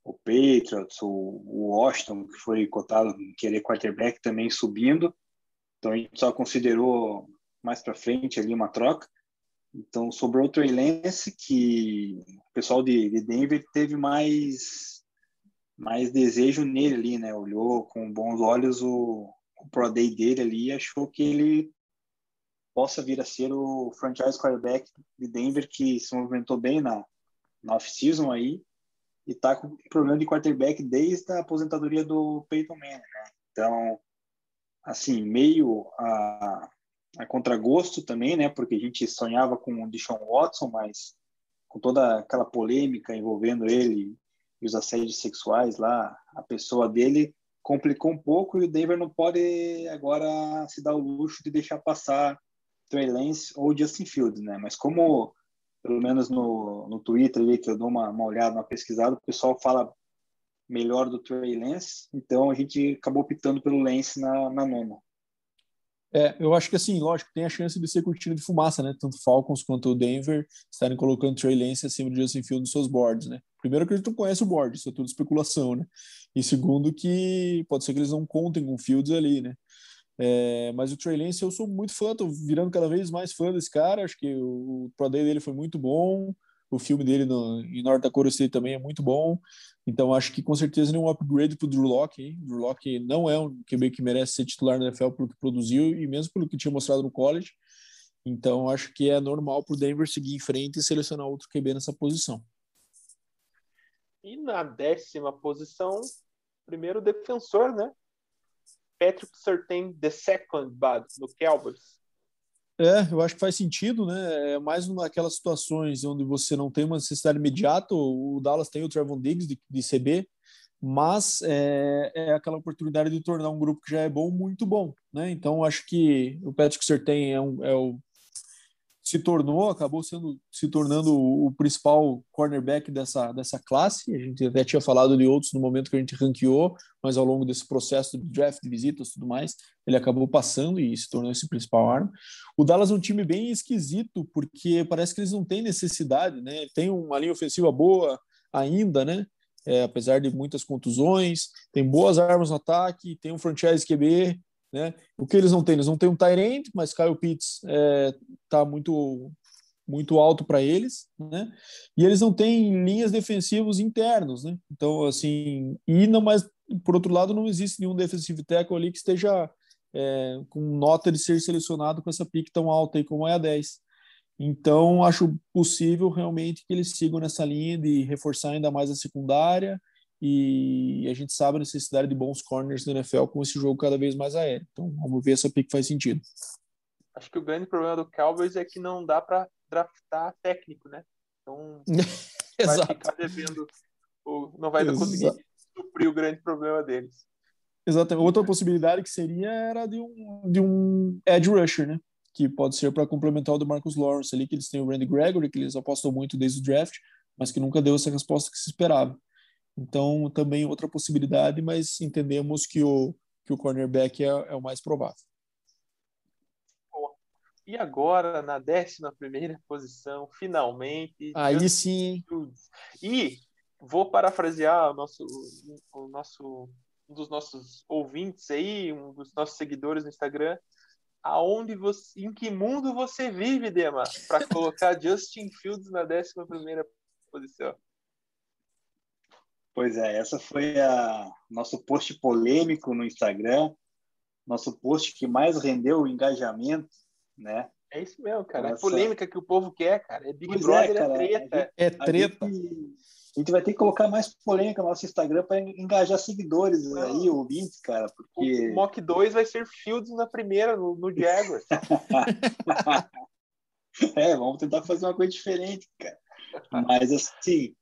o Patriots, o, o Washington, que foi cotado querer quarterback também subindo. Então a gente só considerou mais para frente ali uma troca. Então sobrou o Trey Lance, que o pessoal de, de Denver teve mais mais desejo nele ali, né? Olhou com bons olhos o, o Pro Day dele ali e achou que ele possa vir a ser o franchise quarterback de Denver que se movimentou bem na, na off-season aí e tá com problema de quarterback desde a aposentadoria do Peyton Manning, né? Então, assim, meio a, a contragosto também, né? Porque a gente sonhava com o Deshaun Watson, mas com toda aquela polêmica envolvendo ele e os assédios sexuais lá, a pessoa dele complicou um pouco e o Denver não pode agora se dar o luxo de deixar passar Trey Lance ou Justin Fields, né? Mas como pelo menos no, no Twitter ali que eu dou uma, uma olhada, uma pesquisada, o pessoal fala melhor do Trey Lance, então a gente acabou optando pelo Lance na, na nona. É, eu acho que assim, lógico, tem a chance de ser cortina de fumaça, né? Tanto Falcons quanto o Denver estarem colocando Trey Lance acima de Justin Fields nos seus boards, né? Primeiro que a gente não conhece o board, isso é tudo especulação, né? E segundo que pode ser que eles não contem com Fields ali, né? É, mas o Trey Lance eu sou muito fã, tô virando cada vez mais fã desse cara, acho que o, o Pro Day dele foi muito bom, o filme dele no, em North Dakota State também é muito bom. Então acho que com certeza é um upgrade para o Drew Locke. Hein? Drew Locke não é um QB que merece ser titular na NFL pelo que produziu e mesmo pelo que tinha mostrado no college. Então acho que é normal para o Denver seguir em frente e selecionar outro QB nessa posição. E na décima posição, primeiro defensor, né? Patrick Surtain the second bad no Cowboys. É, eu acho que faz sentido, né? É mais naquelas situações onde você não tem uma necessidade imediata. O Dallas tem o Trevon Diggs de, de CB, mas é, é, aquela oportunidade de tornar um grupo que já é bom muito bom, né? Então acho que o Patrick Surtain é, um, é o se tornou, acabou sendo se tornando o principal cornerback dessa, dessa classe. A gente até tinha falado de outros no momento que a gente ranqueou, mas ao longo desse processo de draft, de visitas tudo mais, ele acabou passando e se tornou esse principal arma. O Dallas é um time bem esquisito, porque parece que eles não têm necessidade, né? Tem uma linha ofensiva boa ainda, né? É, apesar de muitas contusões, tem boas armas no ataque, tem um franchise QB, né? O que eles não têm? Eles não têm um Tyrant, mas Kyle Pitts está é, tá muito muito alto para eles, né? E eles não têm linhas defensivas internos, né? Então, assim, e não mais por outro lado, não existe nenhum defensive tackle ali que esteja é, com nota de ser selecionado com essa pique tão alta aí como é a 10. Então, acho possível realmente que eles sigam nessa linha de reforçar ainda mais a secundária e a gente sabe a necessidade de bons corners na NFL com esse jogo cada vez mais aéreo. Então, vamos ver se a pick faz sentido. Acho que o grande problema do Cowboys é que não dá para draftar técnico, né? Então, vai ficar devendo, não vai Exato. conseguir suprir o grande problema deles. Exatamente. Outra possibilidade que seria era de um, de um edge rusher, né? Que pode ser para complementar o do Marcus Lawrence ali, que eles têm o Randy Gregory, que eles apostam muito desde o draft, mas que nunca deu essa resposta que se esperava. Então, também outra possibilidade, mas entendemos que o, que o cornerback é, é o mais provável. E agora, na décima primeira posição, finalmente. Aí sim. E vou parafrasear o nosso, o nosso, um dos nossos ouvintes aí, um dos nossos seguidores no Instagram. Aonde você, em que mundo você vive, Dema, para colocar Justin Fields na décima primeira posição? Pois é, essa foi a nosso post polêmico no Instagram, nosso post que mais rendeu o engajamento, né? É isso mesmo, cara. Essa... É polêmica que o povo quer, cara. É Big pois Brother, é, cara. é treta. É treta. A gente, a gente, vai ter que colocar mais polêmica no nosso Instagram para engajar seguidores Não. aí, ouvintes, cara, porque... O Mock 2 vai ser Fields na primeira, no, no Jaguars. é, vamos tentar fazer uma coisa diferente, cara. Mas, assim,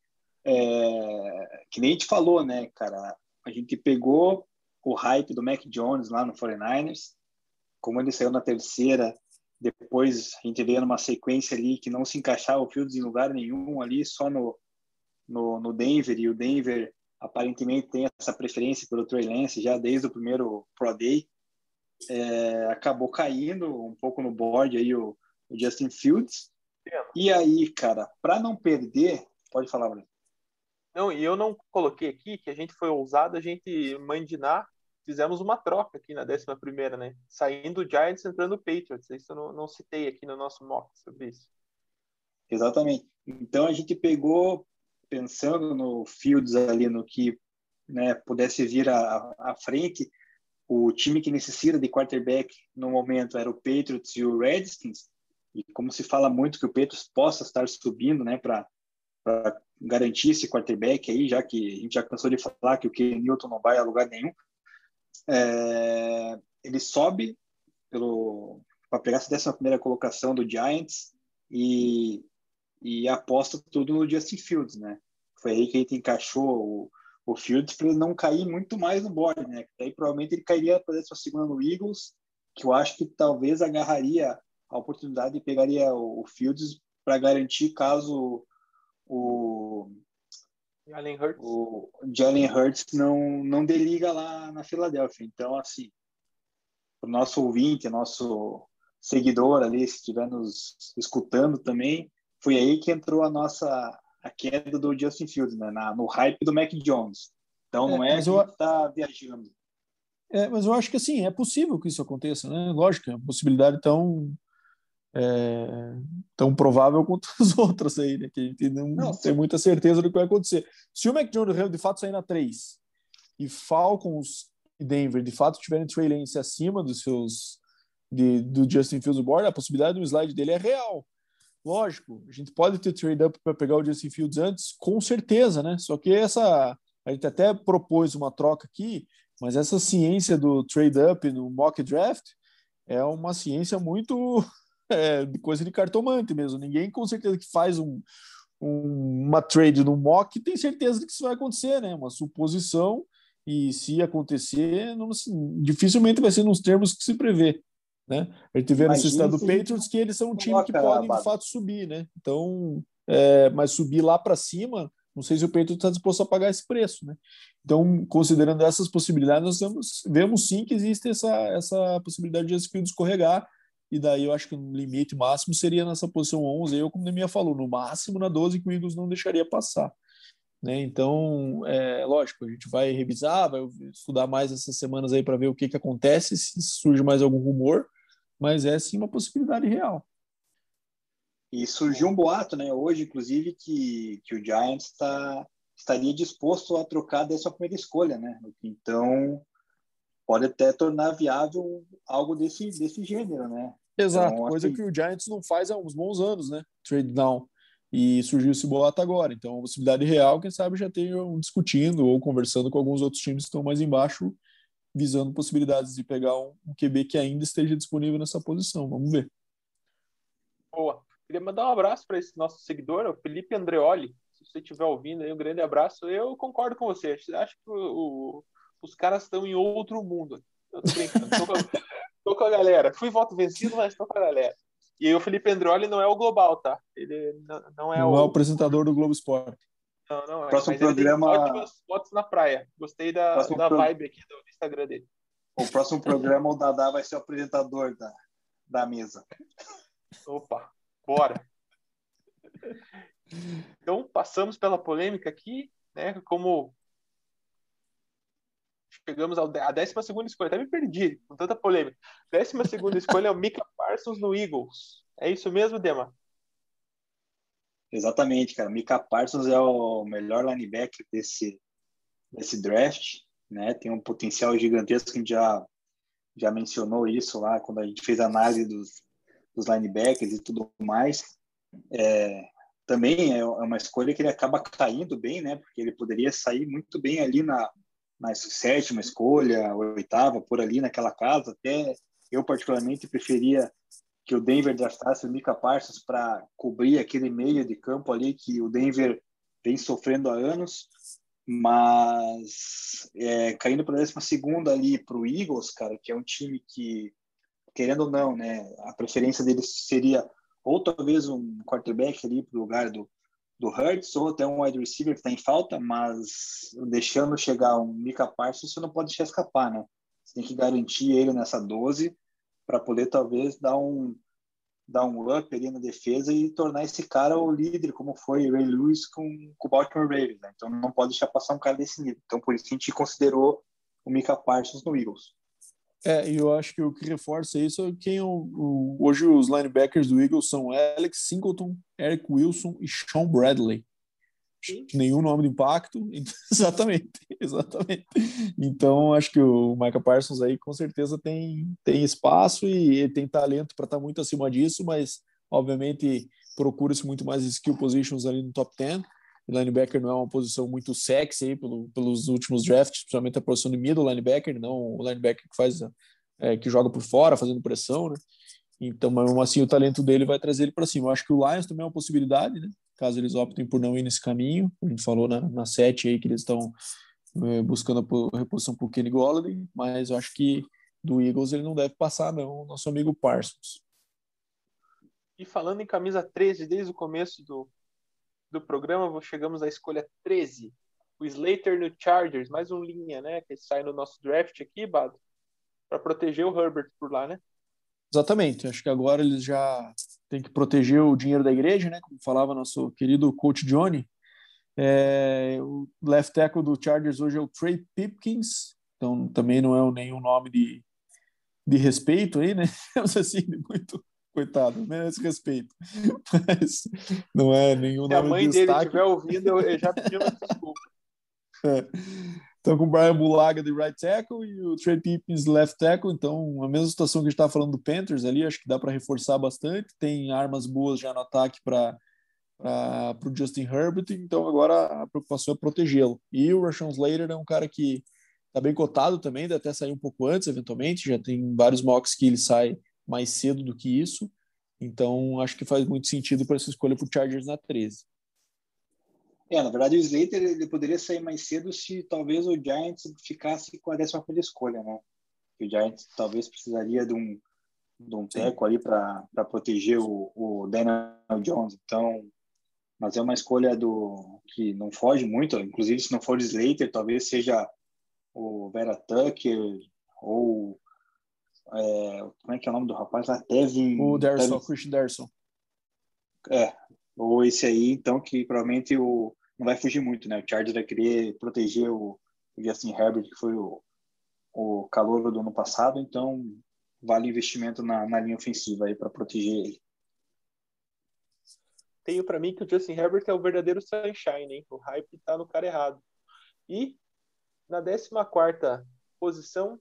é, que nem a gente falou, né, cara? A gente pegou o hype do Mac Jones lá no 49ers, como ele saiu na terceira, depois a gente veio numa sequência ali que não se encaixava o Fields em lugar nenhum ali, só no, no, no Denver, e o Denver aparentemente tem essa preferência pelo Trey Lance já desde o primeiro Pro Day. É, acabou caindo um pouco no board aí o, o Justin Fields. E aí, cara, para não perder, pode falar, Bruno. Não, e eu não coloquei aqui que a gente foi ousado, a gente mandinar, fizemos uma troca aqui na 11 primeira, né? Saindo o Giants, entrando o Patriots. Isso eu não, não citei aqui no nosso mock sobre isso. Exatamente. Então a gente pegou, pensando no Fields ali, no que né, pudesse vir à, à frente, o time que necessita de quarterback no momento era o Patriots e o Redskins, e como se fala muito que o Patriots possa estar subindo, né, para garantir esse quarterback aí, já que a gente já cansou de falar que o Ken Newton não vai a lugar nenhum. É, ele sobe para pegar essa décima primeira colocação do Giants e, e aposta tudo no Justin Fields, né? Foi aí que gente encaixou o, o Fields para ele não cair muito mais no board, né? Aí provavelmente ele cairia para a segunda no Eagles, que eu acho que talvez agarraria a oportunidade e pegaria o, o Fields para garantir caso o Jalen Hurts, o Jalen Hurts não, não deliga lá na Filadélfia. Então, assim, o nosso ouvinte, nosso seguidor ali, se estiver nos escutando também, foi aí que entrou a nossa a queda do Justin Fields, né? Na, no hype do Mac Jones. Então, não é, é que eu... está viajando. É, mas eu acho que assim, é possível que isso aconteça, né? Lógico, é uma possibilidade tão é, tão provável quanto as outras aí, né? Que a gente não, não tem muita certeza do que vai acontecer. Se o Jones de fato sair na 3 e Falcons e Denver de fato tiverem Trey Lance acima dos seus de, do Justin Fields board, a possibilidade do slide dele é real. Lógico, a gente pode ter trade up para pegar o Justin Fields antes, com certeza, né? Só que essa a gente até propôs uma troca aqui, mas essa ciência do trade up no mock draft é uma ciência muito é, coisa de cartomante mesmo. Ninguém com certeza que faz um, um, uma trade no mock tem certeza de que isso vai acontecer, né? Uma suposição e se acontecer, não, dificilmente vai ser nos termos que se prevê. Né? A gente vê a necessidade do Patriots que eles são um time que podem de fato subir, né? Então, é, mas subir lá para cima, não sei se o Patriots está disposto a pagar esse preço, né? Então, considerando essas possibilidades, nós vemos, vemos sim que existe essa, essa possibilidade de esse escorregar e daí eu acho que o limite máximo seria nessa posição 11. Eu, como o falou, no máximo na 12 que o Eagles não deixaria passar. Né? Então, é lógico, a gente vai revisar, vai estudar mais essas semanas aí para ver o que, que acontece, se surge mais algum rumor, mas é sim uma possibilidade real. E surgiu um boato, né, hoje, inclusive, que, que o Giants tá, estaria disposto a trocar dessa primeira escolha, né? Então, pode até tornar viável algo desse, desse gênero, né? Exato, então, coisa assim... que o Giants não faz há uns bons anos, né? Trade down. e surgiu esse boato agora. Então, a possibilidade real, quem sabe já tenham discutindo ou conversando com alguns outros times que estão mais embaixo, visando possibilidades de pegar um, um QB que ainda esteja disponível nessa posição. Vamos ver. Boa. Queria mandar um abraço para esse nosso seguidor, o Felipe Andreoli. Se você estiver ouvindo aí, um grande abraço. Eu concordo com você. Acho que o, os caras estão em outro mundo. Eu tô brincando. tô, com, tô com a galera. Fui voto vencido, mas tô com a galera. E o Felipe Androli não é o global, tá? Ele não, não é não o... é o apresentador do Globo Esporte. Não, não é. Próximo mas ele tem programa- ótimas fotos na praia. Gostei da, Próximo da pro- vibe aqui do Instagram dele. O próximo programa, o Dadá vai ser o apresentador da, da mesa. Opa, bora. Então, passamos pela polêmica aqui, né? Como chegamos ao à décima segunda escolha. Até me perdi com tanta polêmica. Décima segunda escolha é o Mika Parsons no Eagles. É isso mesmo, Dema? Exatamente, cara. Mika Parsons é o melhor linebacker desse, desse draft, né? Tem um potencial gigantesco, a gente já, já mencionou isso lá quando a gente fez a análise dos, dos linebackers e tudo mais. É, também é uma escolha que ele acaba caindo bem, né? Porque ele poderia sair muito bem ali na, na sétima escolha, oitava, por ali naquela casa. Até eu, particularmente, preferia que o Denver draftasse o Mika Parsons para cobrir aquele meio de campo ali que o Denver vem sofrendo há anos, mas é, caindo para a décima segunda ali para o Eagles, cara, que é um time que, querendo ou não, né, a preferência deles seria ou talvez um quarterback ali para o lugar do, do Hurts, ou até um wide receiver que está em falta, mas deixando chegar um Mika Parsons, você não pode deixar escapar, né? Você tem que garantir ele nessa 12 para poder talvez dar um dar um up ali na defesa e tornar esse cara o líder, como foi Ray Lewis com, com o Baltimore Ravens. Né? Então não pode deixar passar um cara desse nível. Então por isso a gente considerou o Mika Parsons no Eagles. É, e eu acho que o que reforça isso é quem o, o, hoje os linebackers do Eagles são Alex Singleton, Eric Wilson e Sean Bradley. Sim. Nenhum nome de impacto. exatamente, exatamente. Então, acho que o Micah Parsons aí com certeza tem, tem espaço e ele tem talento para estar muito acima disso, mas obviamente procura-se muito mais skill positions ali no top 10. Linebacker não é uma posição muito sexy aí pelo, pelos últimos drafts, principalmente a posição de middle linebacker, não o linebacker que faz é, que joga por fora, fazendo pressão, né? Então, mas assim, o talento dele vai trazer ele para cima. Eu acho que o Lions também é uma possibilidade, né? Caso eles optem por não ir nesse caminho. A gente falou na, na sete aí que eles estão é, buscando a reposição para o Kenny Golladay, mas eu acho que do Eagles ele não deve passar, não, nosso amigo Parsons. E falando em camisa 13, desde o começo do, do programa, chegamos à escolha 13. O Slater no Chargers, mais um linha, né? Que sai no nosso draft aqui, Bado, para proteger o Herbert por lá, né? Exatamente. Acho que agora eles já têm que proteger o dinheiro da igreja, né? Como falava nosso querido coach Johnny. É, o left tackle do Chargers hoje é o Trey Pipkins, então também não é nenhum nome de, de respeito aí, né? assim, muito coitado, merece respeito. Mas não é nenhum Se a mãe de dele estiver ouvindo, eu, eu já pedi uma desculpa. É. Então, com o Brian Bulaga de right tackle e o Trey Pipkins left tackle. Então, a mesma situação que a gente estava falando do Panthers ali, acho que dá para reforçar bastante. Tem armas boas já no ataque para o Justin Herbert. Então, agora a preocupação é protegê-lo. E o Rashawn Slater é um cara que está bem cotado também, deve até sair um pouco antes, eventualmente. Já tem vários mocks que ele sai mais cedo do que isso. Então, acho que faz muito sentido para essa escolha para o Chargers na 13. É, na verdade, o Slater ele poderia sair mais cedo se talvez o Giants ficasse com a décima primeira escolha, né? O Giants talvez precisaria de um, de um teco ali para proteger o, o Daniel Jones. Então, mas é uma escolha do que não foge muito. Inclusive, se não for o Slater, talvez seja o Vera Tucker ou é, como é que é o nome do rapaz lá? Tevin. O Derson, Tevin, Christian Derson. É, ou esse aí, então, que provavelmente o, não vai fugir muito, né? O Chargers vai querer proteger o, o Justin Herbert, que foi o, o calor do ano passado, então vale investimento na, na linha ofensiva aí para proteger ele. Tenho para mim que o Justin Herbert é o verdadeiro sunshine, hein? O hype tá no cara errado. E na 14 posição,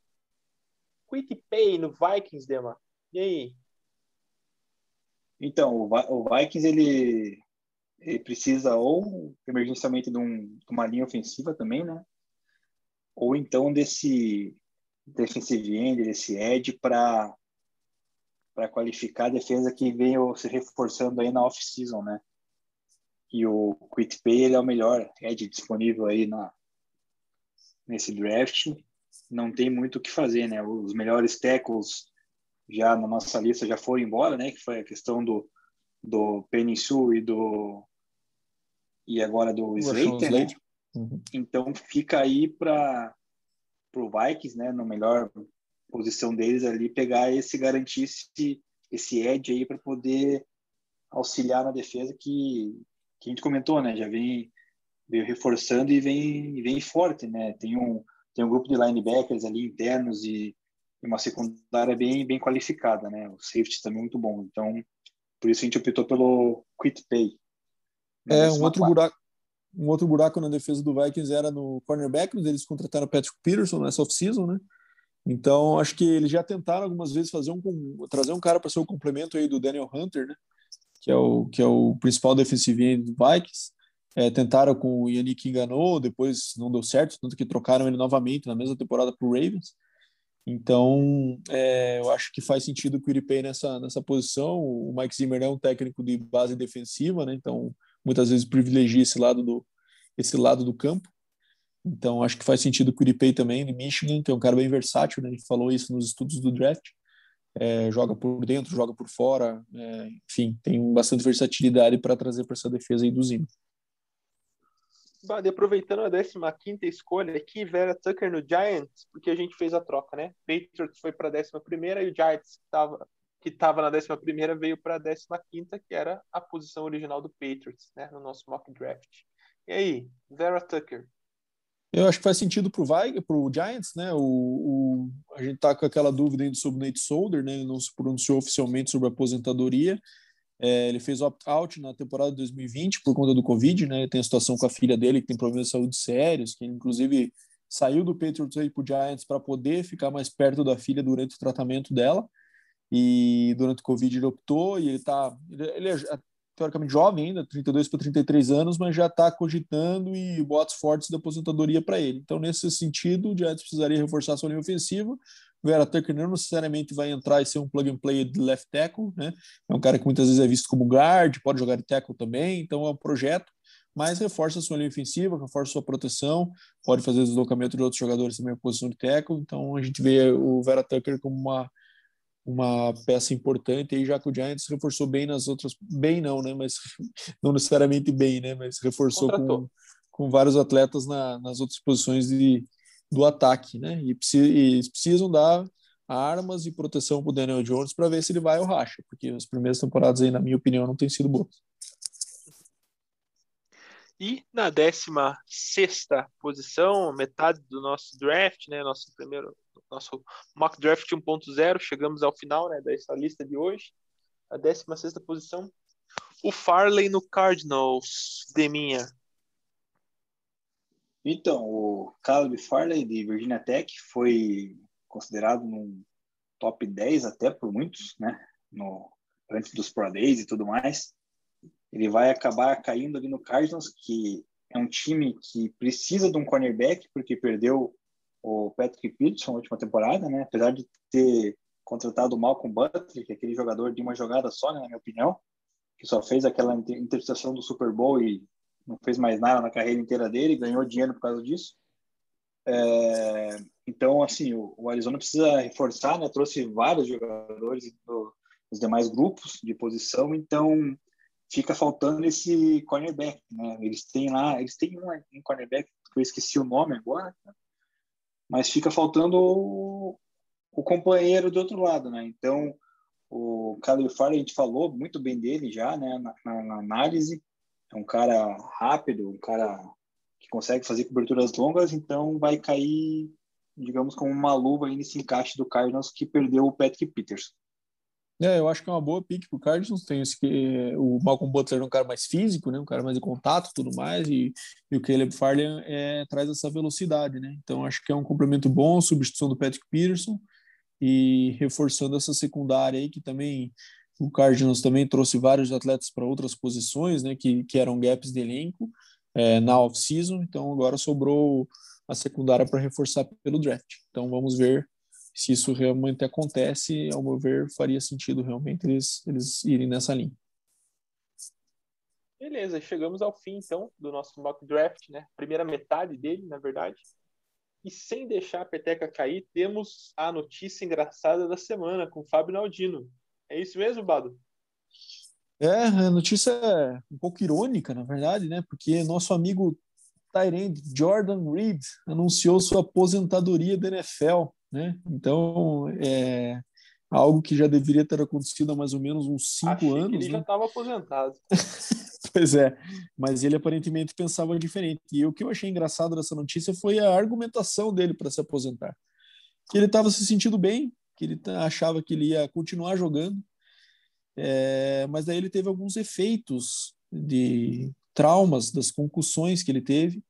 Quick Pay no Vikings, Dema. E aí? Então, o, Vikings, ele, ele precisa ou emergencialmente de, um, de uma linha ofensiva também, né? Ou então desse defensive end, desse edge para para qualificar a defesa que veio se reforçando aí na off-season, né? E o Quit Pay ele é o melhor edge disponível aí na nesse draft. Não tem muito o que fazer, né? Os melhores tackles já na nossa lista já foram embora, né? Que foi a questão do do Peninsu e do e agora do Slater, né? Uhum. Então fica aí para o Vikings, né? Na melhor posição deles ali, pegar esse garantir esse, esse edge aí para poder auxiliar na defesa que, que a gente comentou, né? Já vem veio reforçando e vem vem forte, né? Tem um tem um grupo de linebackers ali internos e, e uma secundária bem bem qualificada, né? O safety também muito bom. Então por isso a gente optou pelo quit pay. É, um outro buraco um outro buraco na defesa do Vikings era no cornerback, eles contrataram o Patrick Peterson nessa off-season, né? Então, acho que eles já tentaram algumas vezes fazer um trazer um cara para ser o complemento aí do Daniel Hunter, né? Que é o que é o principal defensive end do Vikings. É, tentaram com o Yannick Enganou, depois não deu certo, tanto que trocaram ele novamente na mesma temporada para o Ravens. Então, é, eu acho que faz sentido o Quiripay nessa nessa posição. O Mike Zimmer é um técnico de base defensiva, né? Então, muitas vezes privilegia esse lado do esse lado do campo. Então, acho que faz sentido o Quiripay também, de Michigan, que é um cara bem versátil, né? Ele falou isso nos estudos do draft. É, joga por dentro, joga por fora, é, enfim, tem bastante versatilidade para trazer para essa defesa aí do Zima. Bade, aproveitando a 15 escolha aqui, Vera Tucker no Giants, porque a gente fez a troca, né? Patriots foi para a 11 e o Giants, que estava que tava na 11 veio para a 15, que era a posição original do Patriots, né? No nosso mock draft. E aí, Vera Tucker, eu acho que faz sentido para o Giants, né? O, o, a gente tá com aquela dúvida ainda sobre o Nate Solder, né? Ele não se pronunciou oficialmente sobre a aposentadoria. É, ele fez opt-out na temporada de 2020 por conta do Covid, né? Tem a situação com a filha dele que tem problemas de saúde sérios, que ele, inclusive saiu do Patriots para o Giants para poder ficar mais perto da filha durante o tratamento dela. E durante o Covid ele optou e ele tá. Ele, ele é teoricamente jovem ainda, 32 para 33 anos, mas já está cogitando e botes fortes de aposentadoria para ele. Então, nesse sentido, o Giants precisaria reforçar sua linha ofensiva. O Vera Tucker não necessariamente vai entrar e ser um plug and play de left tackle, né? É um cara que muitas vezes é visto como guard, pode jogar de tackle também, então é um projeto, mas reforça sua linha ofensiva, reforça sua proteção, pode fazer deslocamento de outros jogadores também em posição de tackle, então a gente vê o Vera Tucker como uma uma peça importante aí já que o Giants reforçou bem nas outras bem não né? Mas não necessariamente bem né? Mas reforçou com, com vários atletas na, nas outras posições de, do ataque né e, e precisam dar armas e proteção para o Daniel Jones para ver se ele vai ao racha porque as primeiras temporadas aí na minha opinião não tem sido boas e na 16 posição, metade do nosso draft, né, nosso primeiro nosso mock draft 1.0, chegamos ao final né, dessa lista de hoje. A 16 posição, o Farley no Cardinals, Deminha. Então, o Caleb Farley de Virginia Tech foi considerado num top 10 até por muitos, né? No, antes dos Pro Days e tudo mais. Ele vai acabar caindo ali no Cardinals, que é um time que precisa de um cornerback, porque perdeu o Patrick Peterson na última temporada, né? Apesar de ter contratado o Malcolm Butler, que é aquele jogador de uma jogada só, né, na minha opinião, que só fez aquela interceptação do Super Bowl e não fez mais nada na carreira inteira dele, ganhou dinheiro por causa disso. É, então, assim, o, o, Arizona precisa reforçar, né? Trouxe vários jogadores dos demais grupos de posição, então fica faltando esse cornerback, né? Eles têm lá, eles têm um, um cornerback que eu esqueci o nome agora, mas fica faltando o, o, companheiro do outro lado, né? Então, o Caleb Farley, a gente falou muito bem dele já, né, na, na, na, análise. É um cara rápido, um cara que consegue fazer coberturas longas, então vai cair, digamos, como uma luva aí nesse encaixe do Cardinals que perdeu o Patrick Peters. É, eu acho que é uma boa pick pro Cardinals. Tem esse que o Malcolm Butler é um cara mais físico, né? Um cara mais de contato, tudo mais, e, e o Caleb Farley é, traz essa velocidade, né? Então acho que é um complemento bom, substituição do Patrick Peterson e reforçando essa secundária aí que também O Cardinals também trouxe vários atletas para outras posições, né, que, que eram gaps de elenco é, na off-season. Então agora sobrou a secundária para reforçar pelo draft. Então vamos ver se isso realmente acontece. Ao meu ver, faria sentido realmente eles, eles irem nessa linha. Beleza, chegamos ao fim então do nosso mock draft, né? Primeira metade dele, na verdade. E sem deixar a peteca cair, temos a notícia engraçada da semana com o Fábio Naldino. É isso mesmo, Bado? É, a notícia é um pouco irônica, na verdade, né? Porque nosso amigo Tyrande Jordan Reed anunciou sua aposentadoria da NFL, né? Então, é algo que já deveria ter acontecido há mais ou menos uns cinco Achei anos. Que ele né? já estava aposentado. Pois é, mas ele aparentemente pensava diferente. E o que eu achei engraçado dessa notícia foi a argumentação dele para se aposentar. Que ele estava se sentindo bem, que ele achava que ele ia continuar jogando, é, mas daí ele teve alguns efeitos de traumas, das concussões que ele teve,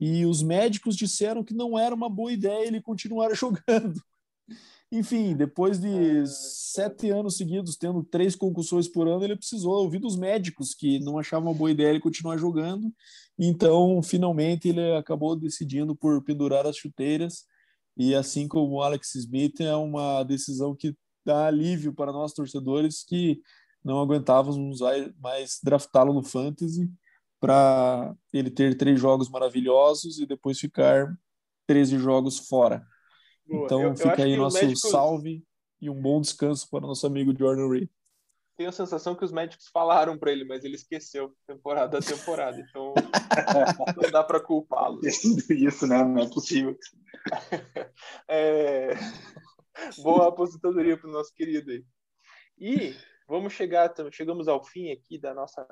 e os médicos disseram que não era uma boa ideia ele continuar jogando. Enfim, depois de sete anos seguidos tendo três concussões por ano, ele precisou ouvir dos médicos que não achavam uma boa ideia ele continuar jogando. Então, finalmente, ele acabou decidindo por pendurar as chuteiras. E assim como o Alex Smith, é uma decisão que dá alívio para nós torcedores que não aguentávamos mais draftá-lo no Fantasy para ele ter três jogos maravilhosos e depois ficar 13 jogos fora. Boa. Então Eu- eu fica aí nosso médicos- salve e um bom descanso para o nosso amigo Jordan Reed. Tenho a sensação que os médicos falaram para ele, mas ele esqueceu temporada a temporada. Então, não dá para culpá-lo. Isso, né? Não é possível. É... Boa aposentadoria para o nosso querido aí. E vamos chegar, chegamos ao fim aqui da nossa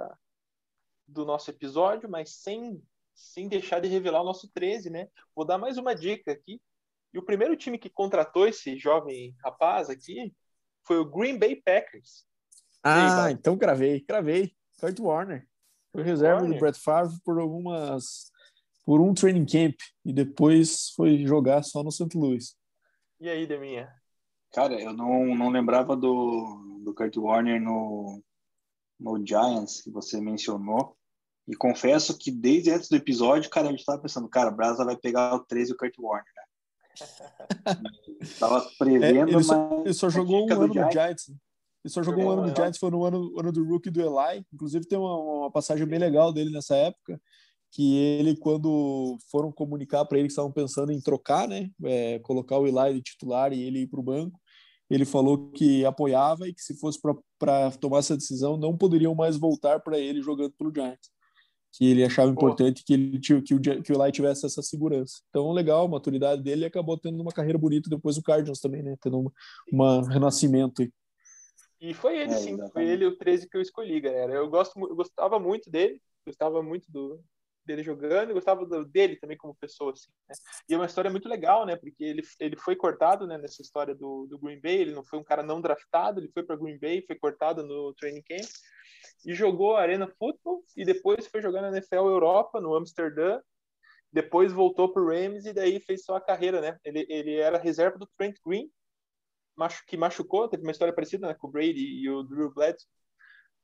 do nosso episódio, mas sem sem deixar de revelar o nosso 13, né? Vou dar mais uma dica aqui. E o primeiro time que contratou esse jovem rapaz aqui foi o Green Bay Packers. Ah, então cravei, cravei. Kurt Warner. Foi reserva Warner. do Brett Favre por algumas por um training camp e depois foi jogar só no St. Louis. E aí, Deminha? Cara, eu não, não lembrava do, do Kurt Warner no, no Giants, que você mencionou. E confesso que desde antes do episódio, cara, a gente tava pensando, cara, o Brasa vai pegar o 13 e o Kurt Warner, né? tava É, prevendo, ele, só, mas ele só jogou um ano no Giants- Giants. Ele só jogou um ano um no. Giants, foi no ano, ano do rookie do Eli. Inclusive tem uma, uma passagem bem legal dele nessa época, que ele, quando foram comunicar para ele que estavam pensando em trocar, né, é, colocar o Eli de titular e ele ir para o banco, ele falou que apoiava e que se fosse para tomar essa decisão, não poderiam mais voltar para ele jogando pelo Giants. Que ele achava Pô. importante que, ele, que, o, que o Eli tivesse essa segurança. Então, legal, a maturidade dele acabou tendo uma carreira bonita depois do Cardinals também, né? Tendo uma, uma renascimento. aí. E foi ele, É, sim. Foi exatamente. ele o 13 que eu escolhi, galera. Eu, gosto, eu gostava muito dele. Gostava muito do, dele jogando. Gostava do- dele também como pessoa, assim, né? E é uma história muito legal, né? Porque ele, ele foi cortado, né? Nessa história do, do Green Bay. Ele não foi um cara não draftado. Ele foi para Green Bay, foi cortado no training camp. E jogou Arena Football. E depois foi jogar na NFL Europa, no Amsterdã. Depois voltou pro Rams e daí fez só a carreira, né? Ele, ele era reserva do Trent Green, machu- que machucou, teve uma história parecida né, com o Brady e o Drew Bledsoe.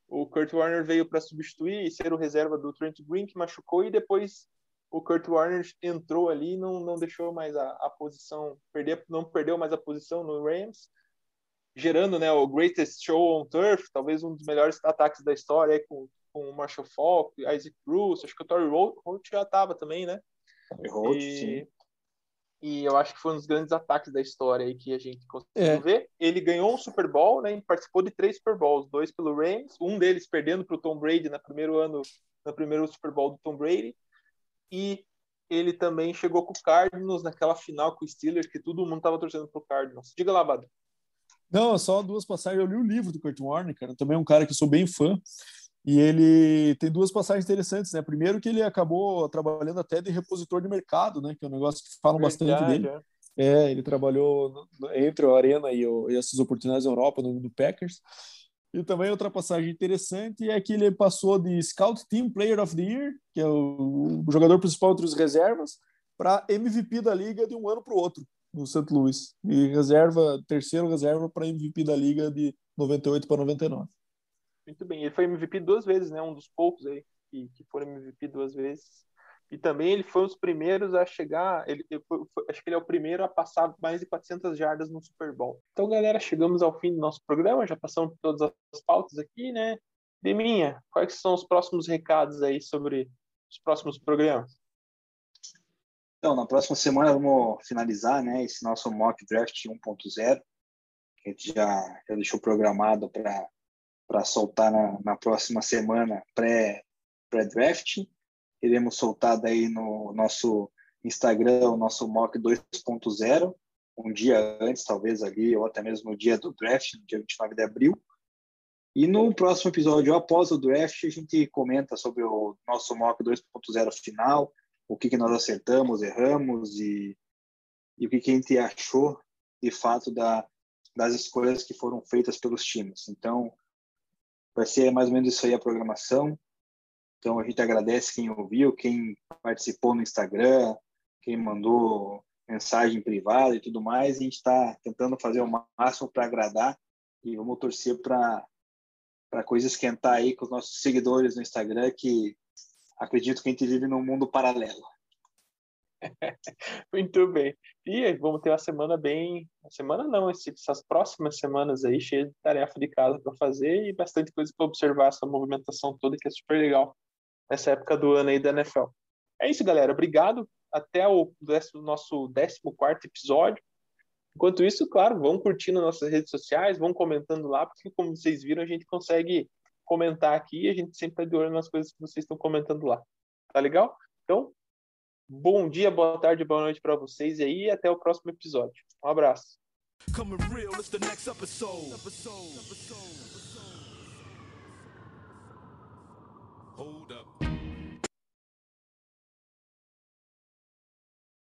O Kurt Warner veio para substituir e ser o reserva do Trent Green, que machucou, e depois o Kurt Warner entrou ali e não, não deixou mais a, a posição, perder, não perdeu mais a posição no Rams, gerando né, o greatest show on turf, talvez um dos melhores ataques da história, aí, com, com o Marshall Falk, Isaac Bruce, acho que o Torrey Holt já estava também, né? Errou, sim. E, eu acho que foi um dos grandes ataques da história aí que a gente conseguiu É. ver. Ele ganhou um Super Bowl, né? e Participou de três Super Bowls, dois pelo Rams, um deles perdendo para o Tom Brady no primeiro ano, no primeiro Super Bowl do Tom Brady. E ele também chegou com o Cardinals naquela final com o Steelers, que todo mundo estava torcendo pro Cardinals. Diga lá, Bado. Não, só duas passagens. Eu li o livro do Kurt Warner, cara. Também é um cara que eu sou bem fã. E ele tem duas passagens interessantes, né? Primeiro que ele acabou trabalhando até de repositor de mercado, né? Que é um negócio que falam bastante Verdade, dele. é. É, ele trabalhou no- no- entre o Arena e, o, e essas oportunidades na Europa, no do Packers. E também outra passagem interessante é que ele passou de Scout Team Player of the Year, que é o, o jogador principal entre os reservas, para MVP da liga de um ano para o outro. no St. Louis. E reserva, terceiro reserva para MVP da liga de 98 para 99. Muito bem. Ele foi MVP duas vezes, né? Um dos poucos aí que, que foram MVP duas vezes. E também ele foi um dos primeiros a chegar, ele, foi, acho que ele é o primeiro a passar mais de 400 jardas no Super Bowl. Então, galera, chegamos ao fim do nosso programa, já passamos por todas as pautas aqui, né? Deminha, quais são os próximos recados aí sobre os próximos programas? Então, na próxima semana vamos finalizar, né, esse nosso mock draft 1.0, que a gente já, já deixou programado para soltar na, na próxima semana pré-draft. Pré, pré -draft iremos soltar daí no nosso Instagram o nosso mock 2.0, um dia antes, talvez ali, ou até mesmo no dia do draft, no dia 29 de abril. E no próximo episódio, após o draft, a gente comenta sobre o nosso mock 2.0 final, o que, que nós acertamos, erramos e, e o que, que a gente achou de fato da, das escolhas que foram feitas pelos times. Então, vai ser mais ou menos isso aí a programação. Então a gente agradece quem ouviu, quem participou no Instagram, quem mandou mensagem privada e tudo mais. A gente está tentando fazer o máximo para agradar e vamos torcer para para coisa esquentar aí com os nossos seguidores no Instagram que acredito que a gente vive num mundo paralelo. Muito bem. E vamos ter uma semana bem. Uma semana não, essas próximas semanas aí, cheias de tarefa de casa para fazer e bastante coisa para observar essa movimentação toda que é super legal nessa época do ano aí da NFL. É isso, galera. Obrigado. Até o nosso 14 episódio. Enquanto isso, claro, vão curtindo nossas redes sociais, vão comentando lá, porque, como vocês viram, a gente consegue comentar aqui e a gente sempre está de olho nas coisas que vocês estão comentando lá. Tá legal? Então, bom dia, boa tarde, boa noite para vocês aí e até o próximo episódio. Um abraço. Hold up.